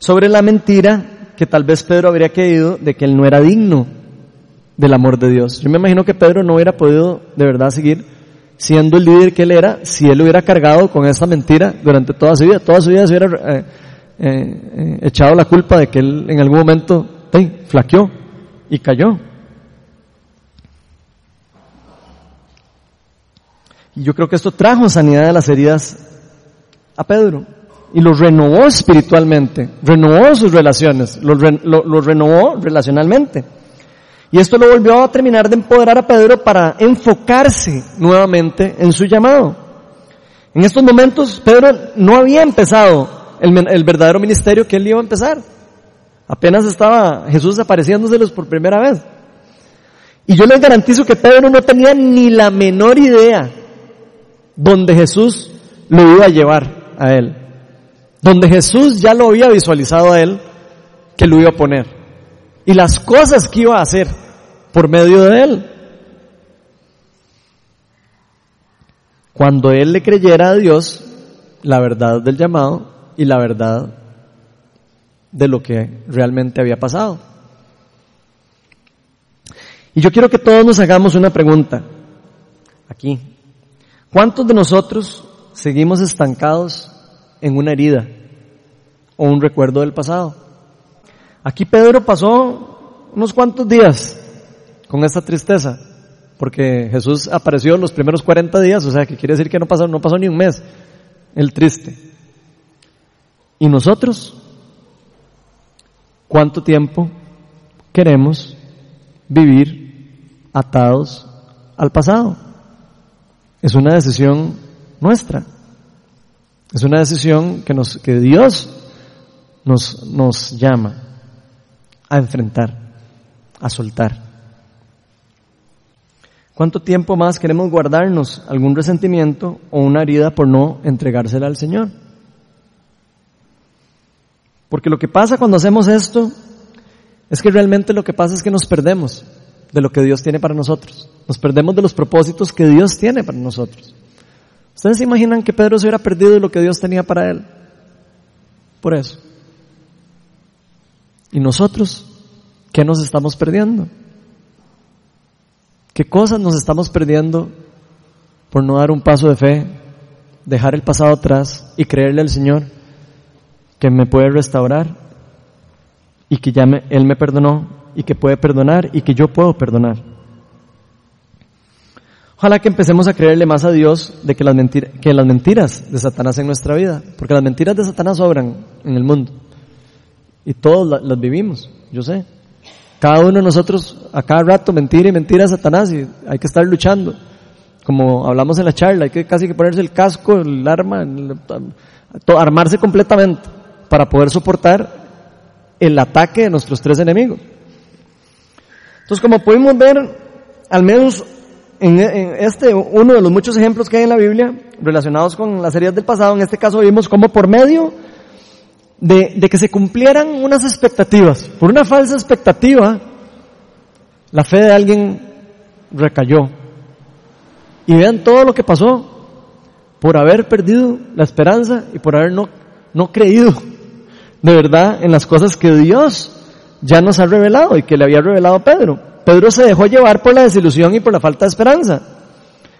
sobre la mentira que tal vez Pedro habría creído de que él no era digno del amor de Dios. Yo me imagino que Pedro no hubiera podido de verdad seguir siendo el líder que él era si él hubiera cargado con esa mentira durante toda su vida. Toda su vida se hubiera eh, eh, echado la culpa de que él en algún momento flaqueó y cayó. Y yo creo que esto trajo sanidad de las heridas a Pedro y lo renovó espiritualmente, renovó sus relaciones, lo, renovó relacionalmente. Y esto lo volvió a terminar de empoderar a Pedro para enfocarse nuevamente en su llamado. En estos momentos Pedro no había empezado el, el verdadero ministerio que él iba a empezar. Apenas estaba Jesús apareciéndoselos por primera vez. Y yo les garantizo que Pedro no tenía ni la menor idea donde Jesús lo iba a llevar a él. Donde Jesús ya lo había visualizado a él que lo iba a poner. Y las cosas que iba a hacer por medio de él. Cuando él le creyera a Dios la verdad del llamado y la verdad de lo que realmente había pasado. Y yo quiero que todos nos hagamos una pregunta aquí. ¿Cuántos de nosotros seguimos estancados en una herida o un recuerdo del pasado? Aquí Pedro pasó unos cuantos días con esta tristeza, porque Jesús apareció los primeros 40 días, o sea que quiere decir que no pasó, no pasó ni un mes, el triste. ¿Y nosotros? ¿Cuánto tiempo queremos vivir atados al pasado? Es una decisión nuestra. Es una decisión que, nos, que Dios nos, nos llama a enfrentar, a soltar. ¿Cuánto tiempo más queremos guardarnos algún resentimiento o una herida por no entregársela al Señor? Porque lo que pasa cuando hacemos esto es que realmente lo que pasa es que nos perdemos de lo que Dios tiene para nosotros. Nos perdemos de los propósitos que Dios tiene para nosotros. ¿Ustedes se imaginan que Pedro se hubiera perdido lo que Dios tenía para él? Por eso. ¿Y nosotros qué nos estamos perdiendo? ¿Qué cosas nos estamos perdiendo por no dar un paso de fe, dejar el pasado atrás y creerle al Señor? que me puede restaurar y que ya Él me perdonó y que puede perdonar y que yo puedo perdonar. Ojalá que empecemos a creerle más a Dios de que las, mentiras, que las mentiras de Satanás en nuestra vida, porque las mentiras de Satanás sobran en el mundo y todos las, vivimos, yo sé. Cada uno de nosotros a cada rato mentira y mentira a Satanás y hay que estar luchando. Como hablamos en la charla, hay que casi que ponerse el casco, el arma, armarse completamente para poder soportar el ataque de nuestros tres enemigos. Entonces, como pudimos ver, al menos en, este, uno de los muchos ejemplos que hay en la Biblia relacionados con las heridas del pasado, en este caso vimos cómo por medio de, que se cumplieran unas expectativas, por una falsa expectativa, la fe de alguien recayó. Y vean todo lo que pasó por haber perdido la esperanza y por haber no, no creído de verdad en las cosas que Dios ya nos ha revelado y que le había revelado a Pedro. Pedro se dejó llevar por la desilusión y por la falta de esperanza,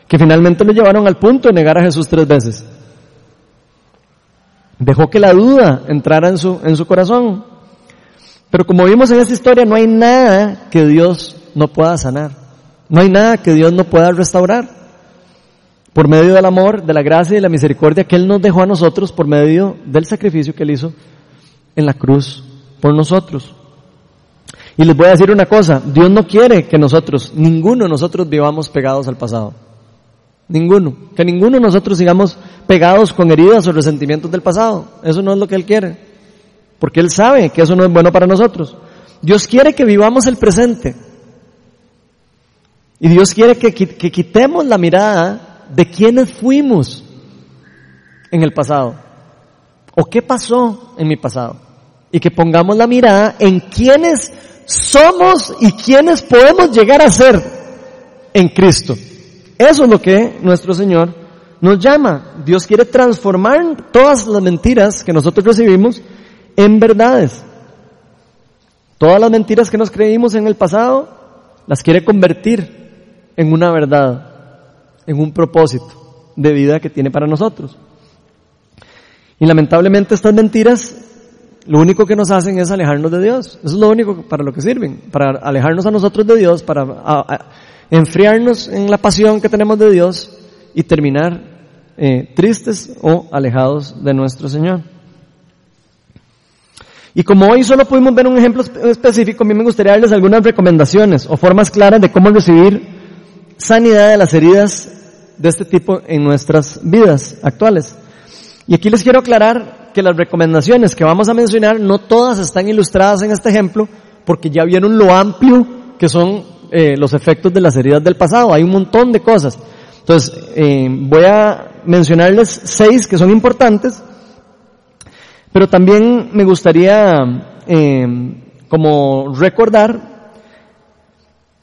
que finalmente lo llevaron al punto de negar a Jesús tres veces. Dejó que la duda entrara en su, en su corazón. Pero como vimos en esta historia, no hay nada que Dios no pueda sanar. No hay nada que Dios no pueda restaurar. Por medio del amor, de la gracia y de la misericordia que Él nos dejó a nosotros por medio del sacrificio que Él hizo en la cruz por nosotros. Y les voy a decir una cosa, Dios no quiere que nosotros, ninguno de nosotros vivamos pegados al pasado. Ninguno. Que ninguno de nosotros sigamos pegados con heridas o resentimientos del pasado. Eso no es lo que Él quiere. Porque Él sabe que eso no es bueno para nosotros. Dios quiere que vivamos el presente. Y Dios quiere que, que quitemos la mirada de quiénes fuimos en el pasado. O qué pasó en mi pasado. Y que pongamos la mirada en quiénes somos y quiénes podemos llegar a ser en Cristo. Eso es lo que nuestro Señor nos llama. Dios quiere transformar todas las mentiras que nosotros recibimos en verdades. Todas las mentiras que nos creímos en el pasado, las quiere convertir en una verdad, en un propósito de vida que tiene para nosotros. Y lamentablemente estas mentiras lo único que nos hacen es alejarnos de Dios. Eso es lo único para lo que sirven, para alejarnos a nosotros de Dios, para enfriarnos en la pasión que tenemos de Dios y terminar eh, tristes o alejados de nuestro Señor. Y como hoy solo pudimos ver un ejemplo específico, a mí me gustaría darles algunas recomendaciones o formas claras de cómo recibir sanidad de las heridas de este tipo en nuestras vidas actuales. Y aquí les quiero aclarar que las recomendaciones que vamos a mencionar no todas están ilustradas en este ejemplo porque ya vieron lo amplio que son eh, los efectos de las heridas del pasado. Hay un montón de cosas. Entonces, eh, voy a mencionarles seis que son importantes, pero también me gustaría eh, como recordar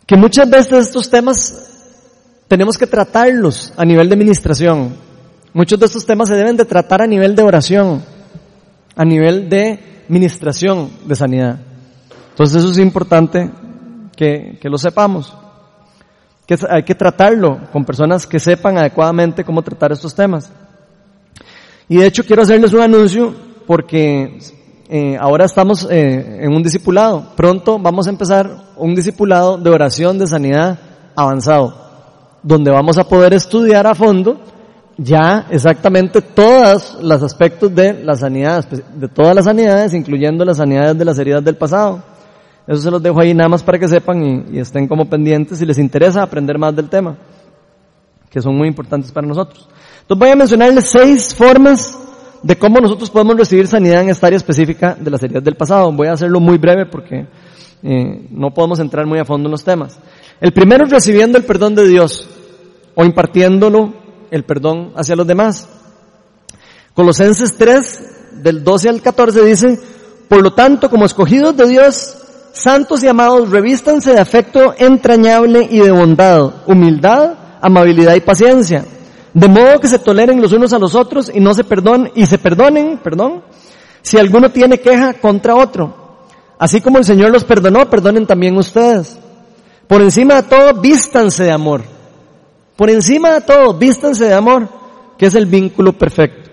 que muchas veces estos temas tenemos que tratarlos a nivel de administración. Muchos de estos temas se deben de tratar a nivel de oración, a nivel de ministración de sanidad. Entonces eso es importante que, lo sepamos. Que hay que tratarlo con personas que sepan adecuadamente cómo tratar estos temas. Y de hecho quiero hacerles un anuncio porque eh, ahora estamos eh, en un discipulado. Pronto vamos a empezar un discipulado de oración de sanidad avanzado, donde vamos a poder estudiar a fondo ya exactamente todos los aspectos de la sanidad, de todas las sanidades, incluyendo las sanidades de las heridas del pasado. Eso se los dejo ahí nada más para que sepan y, estén como pendientes si les interesa aprender más del tema, que son muy importantes para nosotros. Entonces voy a mencionarles seis formas de cómo nosotros podemos recibir sanidad en esta área específica de las heridas del pasado. Voy a hacerlo muy breve porque eh, no podemos entrar muy a fondo en los temas. El primero es recibiendo el perdón de Dios o impartiéndolo el perdón hacia los demás. Colosenses 3, del 12 al 14 dice, por lo tanto, como escogidos de Dios, santos y amados, revístanse de afecto entrañable y de bondad, humildad, amabilidad y paciencia, de modo que se toleren los unos a los otros y no se perdonen, y se perdonen, perdón, si alguno tiene queja contra otro. Así como el Señor los perdonó, perdonen también ustedes. Por encima de todo, vístanse de amor por encima de todo, vístanse de amor, que es el vínculo perfecto.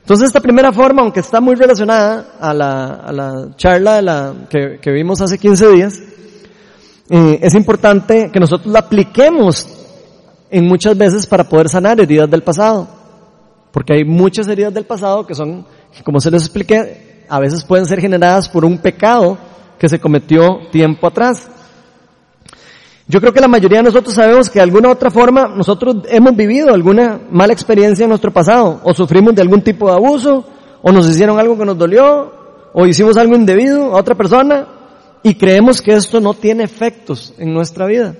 Entonces esta primera forma, aunque está muy relacionada a la, charla de la, que, vimos hace 15 días, eh, es importante que nosotros la apliquemos en muchas veces para poder sanar heridas del pasado. Porque hay muchas heridas del pasado que son, como se les expliqué, a veces pueden ser generadas por un pecado que se cometió tiempo atrás. Yo creo que la mayoría de nosotros sabemos que de alguna otra forma nosotros hemos vivido alguna mala experiencia en nuestro pasado, o sufrimos de algún tipo de abuso, o nos hicieron algo que nos dolió, o hicimos algo indebido a otra persona, y creemos que esto no tiene efectos en nuestra vida.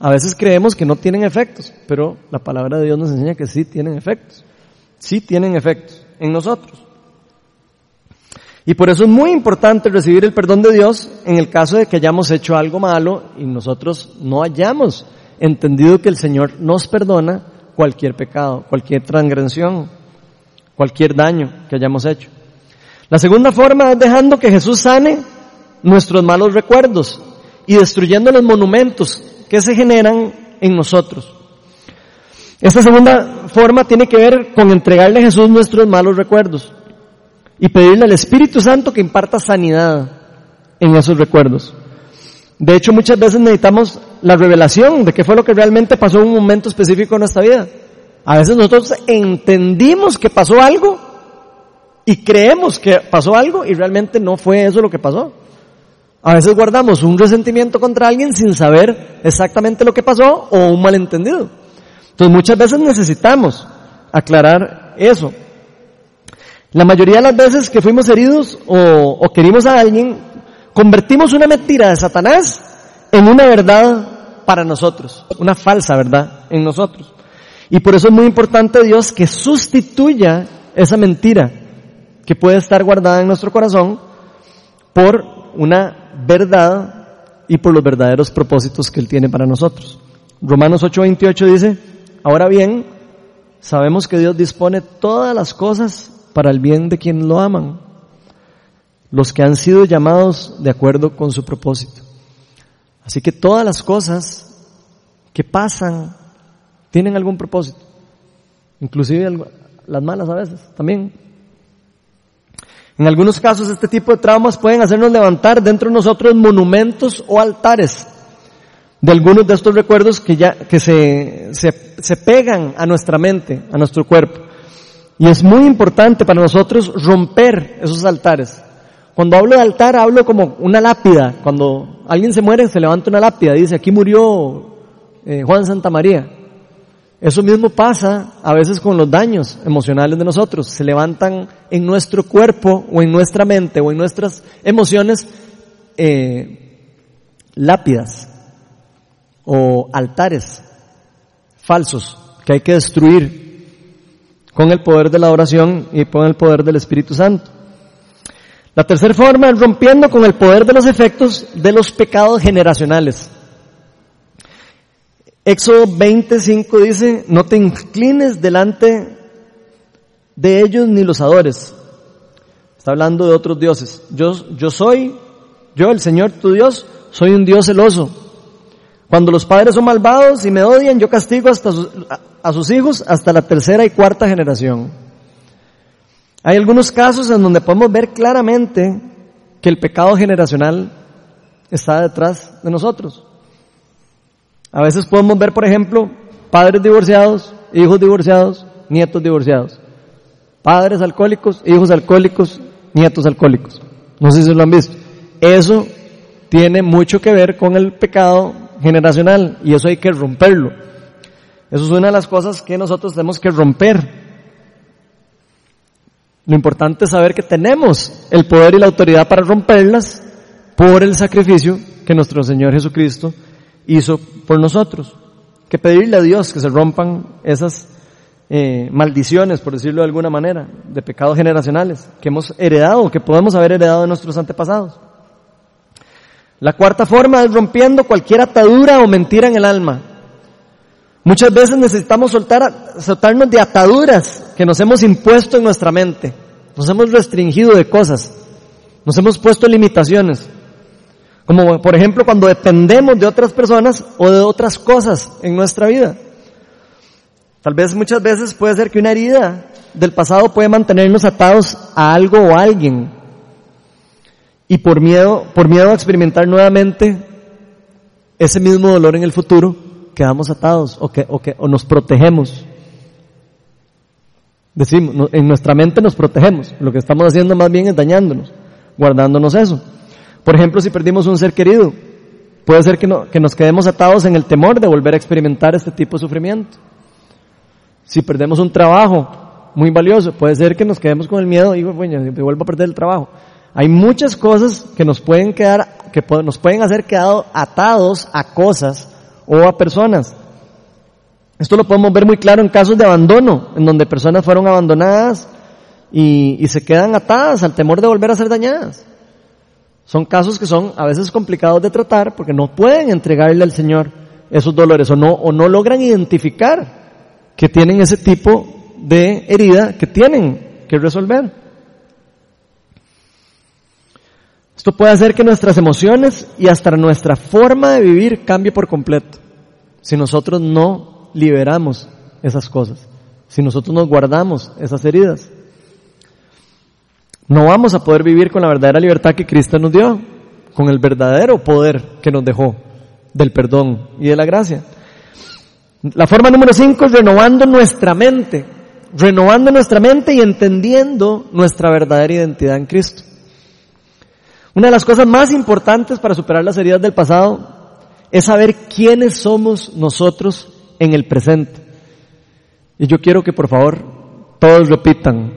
A veces creemos que no tienen efectos, pero la palabra de Dios nos enseña que sí tienen efectos. Sí tienen efectos en nosotros. Y por eso es muy importante recibir el perdón de Dios en el caso de que hayamos hecho algo malo y nosotros no hayamos entendido que el Señor nos perdona cualquier pecado, cualquier transgresión, cualquier daño que hayamos hecho. La segunda forma es dejando que Jesús sane nuestros malos recuerdos y destruyendo los monumentos que se generan en nosotros. Esta segunda forma tiene que ver con entregarle a Jesús nuestros malos recuerdos y pedirle al Espíritu Santo que imparta sanidad en esos recuerdos. De hecho, muchas veces necesitamos la revelación de qué fue lo que realmente pasó en un momento específico en nuestra vida. A veces nosotros entendimos que pasó algo y creemos que pasó algo y realmente no fue eso lo que pasó. A veces guardamos un resentimiento contra alguien sin saber exactamente lo que pasó o un malentendido. Entonces muchas veces necesitamos aclarar eso. La mayoría de las veces que fuimos heridos o, o querimos a alguien, convertimos una mentira de Satanás en una verdad para nosotros, una falsa verdad en nosotros. Y por eso es muy importante Dios que sustituya esa mentira que puede estar guardada en nuestro corazón por una verdad y por los verdaderos propósitos que Él tiene para nosotros. Romanos 8:28 dice, ahora bien, sabemos que Dios dispone todas las cosas para el bien de quien lo aman, los que han sido llamados de acuerdo con su propósito. Así que todas las cosas que pasan tienen algún propósito, inclusive las malas a veces también. En algunos casos este tipo de traumas pueden hacernos levantar dentro de nosotros monumentos o altares de algunos de estos recuerdos que ya, que se, se, se pegan a nuestra mente, a nuestro cuerpo. Y es muy importante para nosotros romper esos altares. Cuando hablo de altar hablo como una lápida. Cuando alguien se muere se levanta una lápida dice aquí murió eh, Juan Santa María. Eso mismo pasa a veces con los daños emocionales de nosotros. Se levantan en nuestro cuerpo o en nuestra mente o en nuestras emociones eh, lápidas o altares falsos que hay que destruir con el poder de la oración y con el poder del Espíritu Santo. La tercera forma es rompiendo con el poder de los efectos de los pecados generacionales. Éxodo 25 dice, no te inclines delante de ellos ni los adores. Está hablando de otros dioses. Yo, yo soy, yo el Señor tu Dios, soy un Dios celoso. Cuando los padres son malvados y me odian, yo castigo hasta a sus hijos hasta la tercera y cuarta generación. Hay algunos casos en donde podemos ver claramente que el pecado generacional está detrás de nosotros. A veces podemos ver, por ejemplo, padres divorciados, hijos divorciados, nietos divorciados. Padres alcohólicos, hijos alcohólicos, nietos alcohólicos. No sé si lo han visto. Eso tiene mucho que ver con el pecado generacional y eso hay que romperlo. Eso es una de las cosas que nosotros tenemos que romper. Lo importante es saber que tenemos el poder y la autoridad para romperlas por el sacrificio que nuestro Señor Jesucristo hizo por nosotros. Que pedirle a Dios que se rompan esas eh, maldiciones, por decirlo de alguna manera, de pecados generacionales que hemos heredado, que podemos haber heredado de nuestros antepasados. La cuarta forma es rompiendo cualquier atadura o mentira en el alma. Muchas veces necesitamos soltar, soltarnos de ataduras que nos hemos impuesto en nuestra mente. Nos hemos restringido de cosas. Nos hemos puesto limitaciones. Como por ejemplo cuando dependemos de otras personas o de otras cosas en nuestra vida. Tal vez muchas veces puede ser que una herida del pasado puede mantenernos atados a algo o a alguien. Y por miedo, por miedo a experimentar nuevamente ese mismo dolor en el futuro, quedamos atados o, que, o, que, o nos protegemos. Decimos, en nuestra mente nos protegemos. Lo que estamos haciendo más bien es dañándonos, guardándonos eso. Por ejemplo, si perdimos un ser querido, puede ser que, no, que nos quedemos atados en el temor de volver a experimentar este tipo de sufrimiento. Si perdemos un trabajo muy valioso, puede ser que nos quedemos con el miedo y bueno, vuelvo a perder el trabajo. Hay muchas cosas que nos pueden quedar, que nos pueden hacer quedar atados a cosas o a personas. Esto lo podemos ver muy claro en casos de abandono, en donde personas fueron abandonadas y, y, se quedan atadas al temor de volver a ser dañadas. Son casos que son a veces complicados de tratar porque no pueden entregarle al Señor esos dolores o no, o no logran identificar que tienen ese tipo de herida que tienen que resolver. Esto puede hacer que nuestras emociones y hasta nuestra forma de vivir cambie por completo. Si nosotros no liberamos esas cosas, si nosotros nos guardamos esas heridas, no vamos a poder vivir con la verdadera libertad que Cristo nos dio, con el verdadero poder que nos dejó del perdón y de la gracia. La forma número cinco es renovando nuestra mente, renovando nuestra mente y entendiendo nuestra verdadera identidad en Cristo. Una de las cosas más importantes para superar las heridas del pasado es saber quiénes somos nosotros en el presente. Y yo quiero que por favor todos repitan,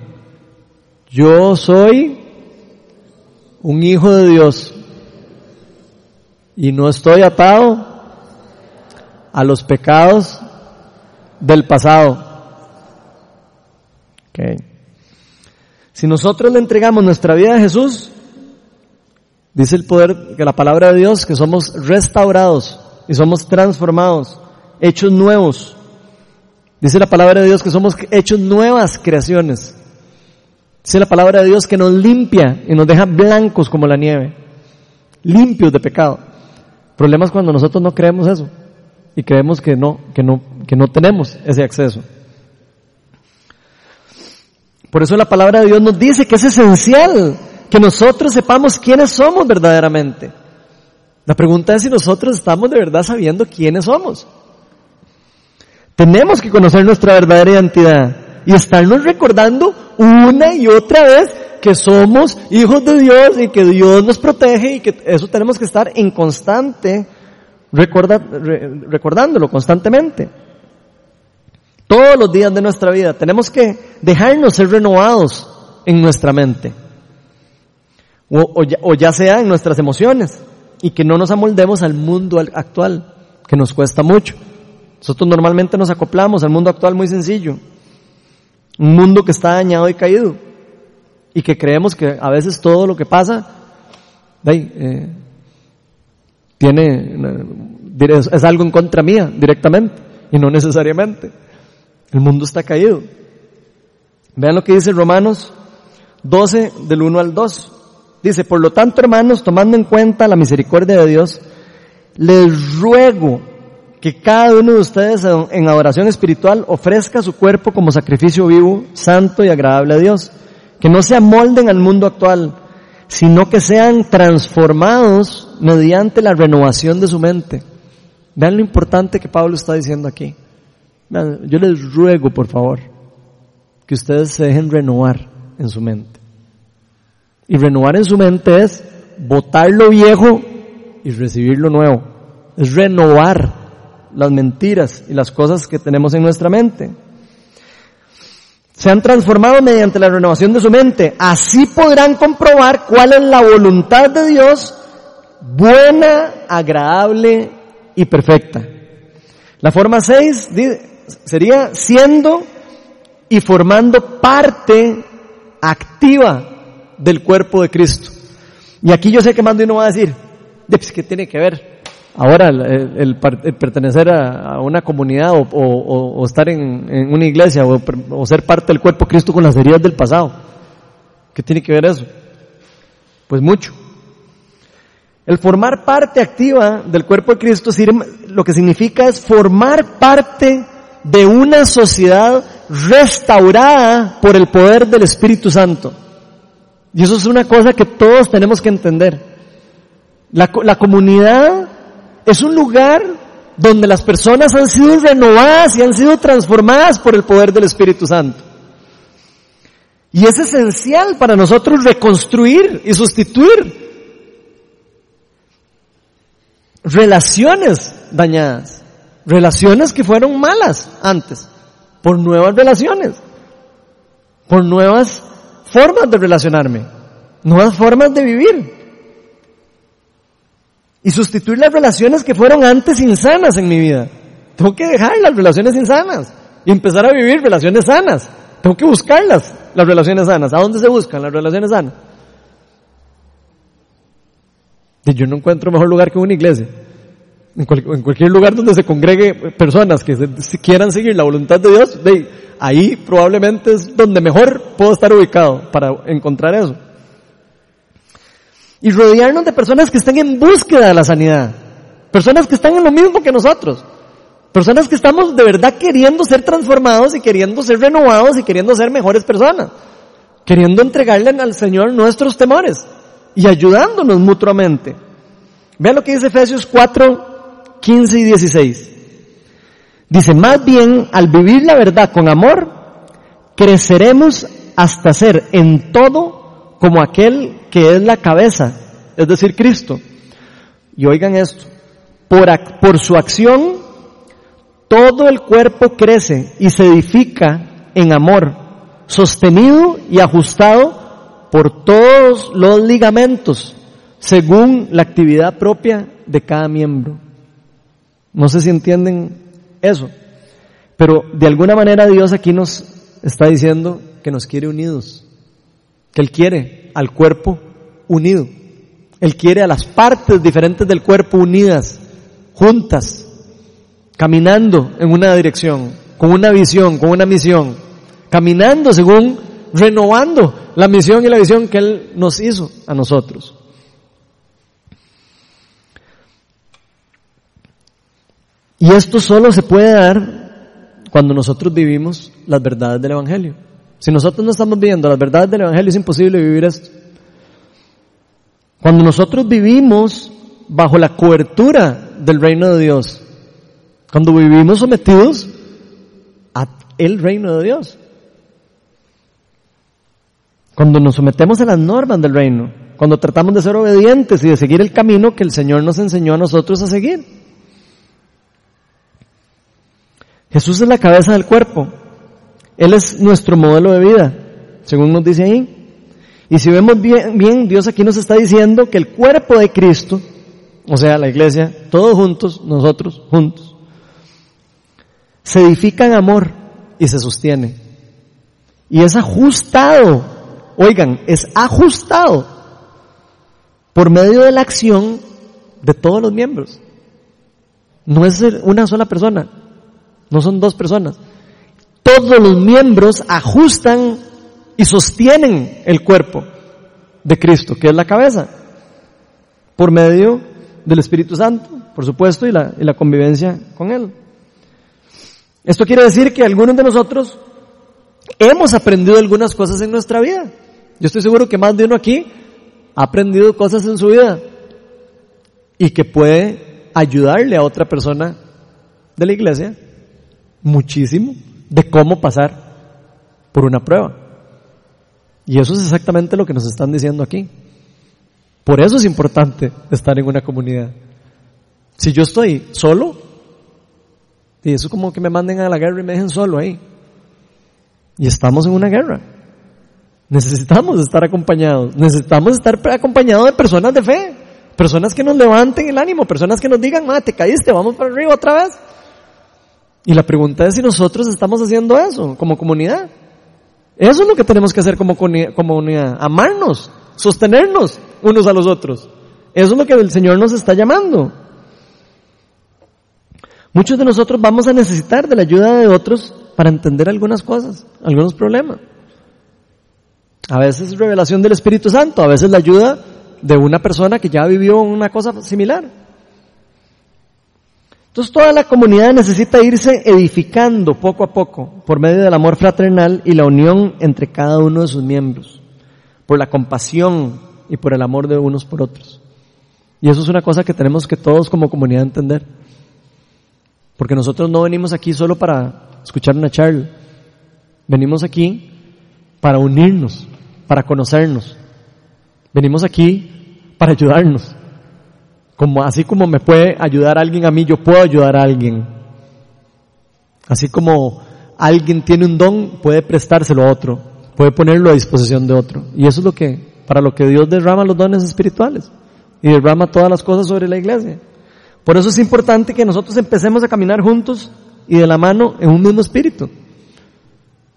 yo soy un hijo de Dios y no estoy atado a los pecados del pasado. Okay. Si nosotros le entregamos nuestra vida a Jesús, dice el poder que la palabra de Dios que somos restaurados y somos transformados, hechos nuevos. Dice la palabra de Dios que somos hechos nuevas creaciones. Dice la palabra de Dios que nos limpia y nos deja blancos como la nieve, limpios de pecado. El problema es cuando nosotros no creemos eso y creemos que no, que no, que no tenemos ese acceso. Por eso la palabra de Dios nos dice que es esencial que nosotros sepamos quiénes somos verdaderamente. La pregunta es si nosotros estamos de verdad sabiendo quiénes somos. Tenemos que conocer nuestra verdadera identidad y estarnos recordando una y otra vez que somos hijos de Dios y que Dios nos protege y que eso tenemos que estar en constante recordándolo constantemente. Todos los días de nuestra vida tenemos que dejarnos ser renovados en nuestra mente. O, ya sea en nuestras emociones y que no nos amoldemos al mundo actual, que nos cuesta mucho. Nosotros normalmente nos acoplamos al mundo actual muy sencillo. Un mundo que está dañado y caído. Y que creemos que a veces todo lo que pasa eh, tiene, es algo en contra mía directamente y no necesariamente. El mundo está caído. Vean lo que dice Romanos 12 del 1 al 2. Dice, por lo tanto hermanos, tomando en cuenta la misericordia de Dios, les ruego que cada uno de ustedes en adoración espiritual ofrezca su cuerpo como sacrificio vivo, santo y agradable a Dios. Que no se amolden al mundo actual, sino que sean transformados mediante la renovación de su mente. Vean lo importante que Pablo está diciendo aquí. yo les ruego, por favor, que ustedes se dejen renovar en su mente. Y renovar en su mente es botar lo viejo y recibir lo nuevo. Es renovar las mentiras y las cosas que tenemos en nuestra mente. Se han transformado mediante la renovación de su mente. Así podrán comprobar cuál es la voluntad de Dios, buena, agradable y perfecta. La forma 6 sería siendo y formando parte activa del cuerpo de Cristo. Y aquí yo sé que mando y uno va a decir, pues, ¿qué tiene que ver Ahora, el, pertenecer a, una comunidad o, estar en, una iglesia o, ser parte del cuerpo de Cristo con las heridas del pasado. ¿Qué tiene que ver eso? Pues mucho. El formar parte activa del cuerpo de Cristo lo que significa es formar parte de una sociedad restaurada por el poder del Espíritu Santo. Y eso es una cosa que todos tenemos que entender. La, comunidad es un lugar donde las personas han sido renovadas y han sido transformadas por el poder del Espíritu Santo. Y es esencial para nosotros reconstruir y sustituir relaciones dañadas, relaciones que fueron malas antes, por nuevas relaciones, por nuevas formas de relacionarme, nuevas formas de vivir y sustituir las relaciones que fueron antes insanas en mi vida. Tengo que dejar las relaciones insanas y empezar a vivir relaciones sanas. Tengo que buscarlas, las relaciones sanas. ¿A dónde se buscan las relaciones sanas? Y yo no encuentro mejor lugar que una iglesia. En, cualquier lugar donde se congregue personas que quieran seguir la voluntad de Dios, ahí probablemente es donde mejor puedo estar ubicado para encontrar eso y rodearnos de personas que estén en búsqueda de la sanidad. Personas que están en lo mismo que nosotros. Personas que estamos de verdad queriendo ser transformados y queriendo ser renovados y queriendo ser mejores personas. Queriendo entregarle al Señor nuestros temores y ayudándonos mutuamente. Vean lo que dice Efesios 4, 15 y 16. Dice, más bien al vivir la verdad con amor, creceremos hasta ser en todo como aquel que es la cabeza, es decir, Cristo. Y oigan esto, por, por su acción, todo el cuerpo crece y se edifica en amor, sostenido y ajustado por todos los ligamentos, según la actividad propia de cada miembro. No sé si entienden eso, pero de alguna manera Dios aquí nos está diciendo que nos quiere unidos, que Él quiere al cuerpo unido, Él quiere a las partes diferentes del cuerpo unidas, juntas, caminando en una dirección, con una visión, con una misión, caminando según renovando la misión y la visión que Él nos hizo a nosotros. Y esto solo se puede dar cuando nosotros vivimos las verdades del Evangelio. Si nosotros no estamos viviendo las verdades del Evangelio es imposible vivir esto. Cuando nosotros vivimos bajo la cobertura del reino de Dios, cuando vivimos sometidos a el reino de Dios. Cuando nos sometemos a las normas del reino, cuando tratamos de ser obedientes y de seguir el camino que el Señor nos enseñó a nosotros a seguir. Jesús es la cabeza del cuerpo. Él es nuestro modelo de vida, según nos dice ahí. Y si vemos bien, Dios aquí nos está diciendo que el cuerpo de Cristo, o sea, la iglesia, todos juntos, nosotros juntos, se edifica en amor y se sostiene. Y es ajustado, oigan, es ajustado por medio de la acción de todos los miembros. No es una sola persona, no son dos personas. Todos los miembros ajustan y sostienen el cuerpo de Cristo, que es la cabeza, por medio del Espíritu Santo, por supuesto, y la, y la convivencia con Él. Esto quiere decir que algunos de nosotros hemos aprendido algunas cosas en nuestra vida. Yo estoy seguro que más de uno aquí ha aprendido cosas en su vida y que puede ayudarle a otra persona de la iglesia muchísimo de cómo pasar por una prueba. Y eso es exactamente lo que nos están diciendo aquí. Por eso es importante estar en una comunidad. Si yo estoy solo, y eso es como que me manden a la guerra y me dejen solo ahí. Y estamos en una guerra. Necesitamos estar acompañados. Necesitamos estar acompañados de personas de fe. Personas que nos levanten el ánimo. Personas que nos digan, te caíste, vamos para arriba otra vez. Y la pregunta es si nosotros estamos haciendo eso como comunidad. Eso es lo que tenemos que hacer como comunidad. Amarnos, sostenernos unos a los otros. Eso es lo que el Señor nos está llamando. Muchos de nosotros vamos a necesitar de la ayuda de otros para entender algunas cosas, algunos problemas. A veces revelación del Espíritu Santo, a veces la ayuda de una persona que ya vivió una cosa similar. Entonces toda la comunidad necesita irse edificando poco a poco por medio del amor fraternal y la unión entre cada uno de sus miembros, por la compasión y por el amor de unos por otros. Y eso es una cosa que tenemos que todos como comunidad entender. Porque nosotros no venimos aquí solo para escuchar una charla. Venimos aquí para unirnos, para conocernos. Venimos aquí para ayudarnos. Como, así como me puede ayudar alguien a mí, yo puedo ayudar a alguien. Así como alguien tiene un don, puede prestárselo a otro, puede ponerlo a disposición de otro. Y eso es lo que, para lo que Dios derrama los dones espirituales y derrama todas las cosas sobre la iglesia. Por eso es importante que nosotros empecemos a caminar juntos y de la mano en un mismo espíritu.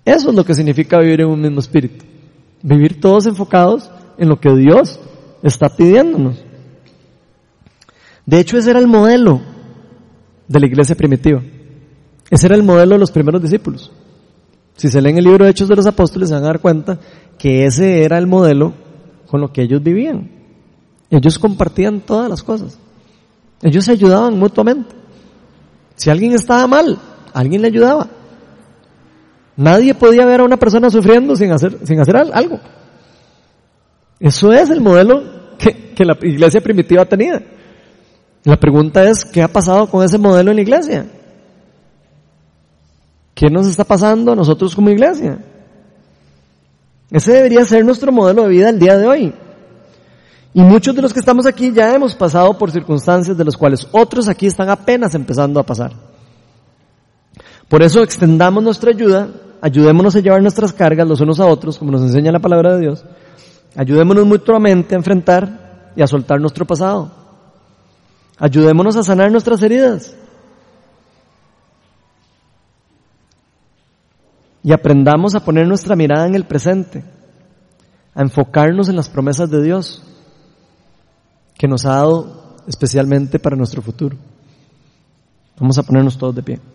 Eso es lo que significa vivir en un mismo espíritu. Vivir todos enfocados en lo que Dios está pidiéndonos. De hecho, ese era el modelo de la iglesia primitiva. Ese era el modelo de los primeros discípulos. Si se leen el libro de Hechos de los Apóstoles se van a dar cuenta que ese era el modelo con lo que ellos vivían. Ellos compartían todas las cosas. Ellos se ayudaban mutuamente. Si alguien estaba mal, alguien le ayudaba. Nadie podía ver a una persona sufriendo sin hacer, sin hacer algo. Eso es el modelo que, que la iglesia primitiva tenía. La pregunta es, ¿qué ha pasado con ese modelo en la iglesia? ¿Qué nos está pasando a nosotros como iglesia? Ese debería ser nuestro modelo de vida el día de hoy. Y muchos de los que estamos aquí ya hemos pasado por circunstancias de las cuales otros aquí están apenas empezando a pasar. Por eso extendamos nuestra ayuda, ayudémonos a llevar nuestras cargas los unos a otros, como nos enseña la palabra de Dios. Ayudémonos mutuamente a enfrentar y a soltar nuestro pasado. Ayudémonos a sanar nuestras heridas. Y aprendamos a poner nuestra mirada en el presente, a enfocarnos en las promesas de Dios que nos ha dado especialmente para nuestro futuro. Vamos a ponernos todos de pie.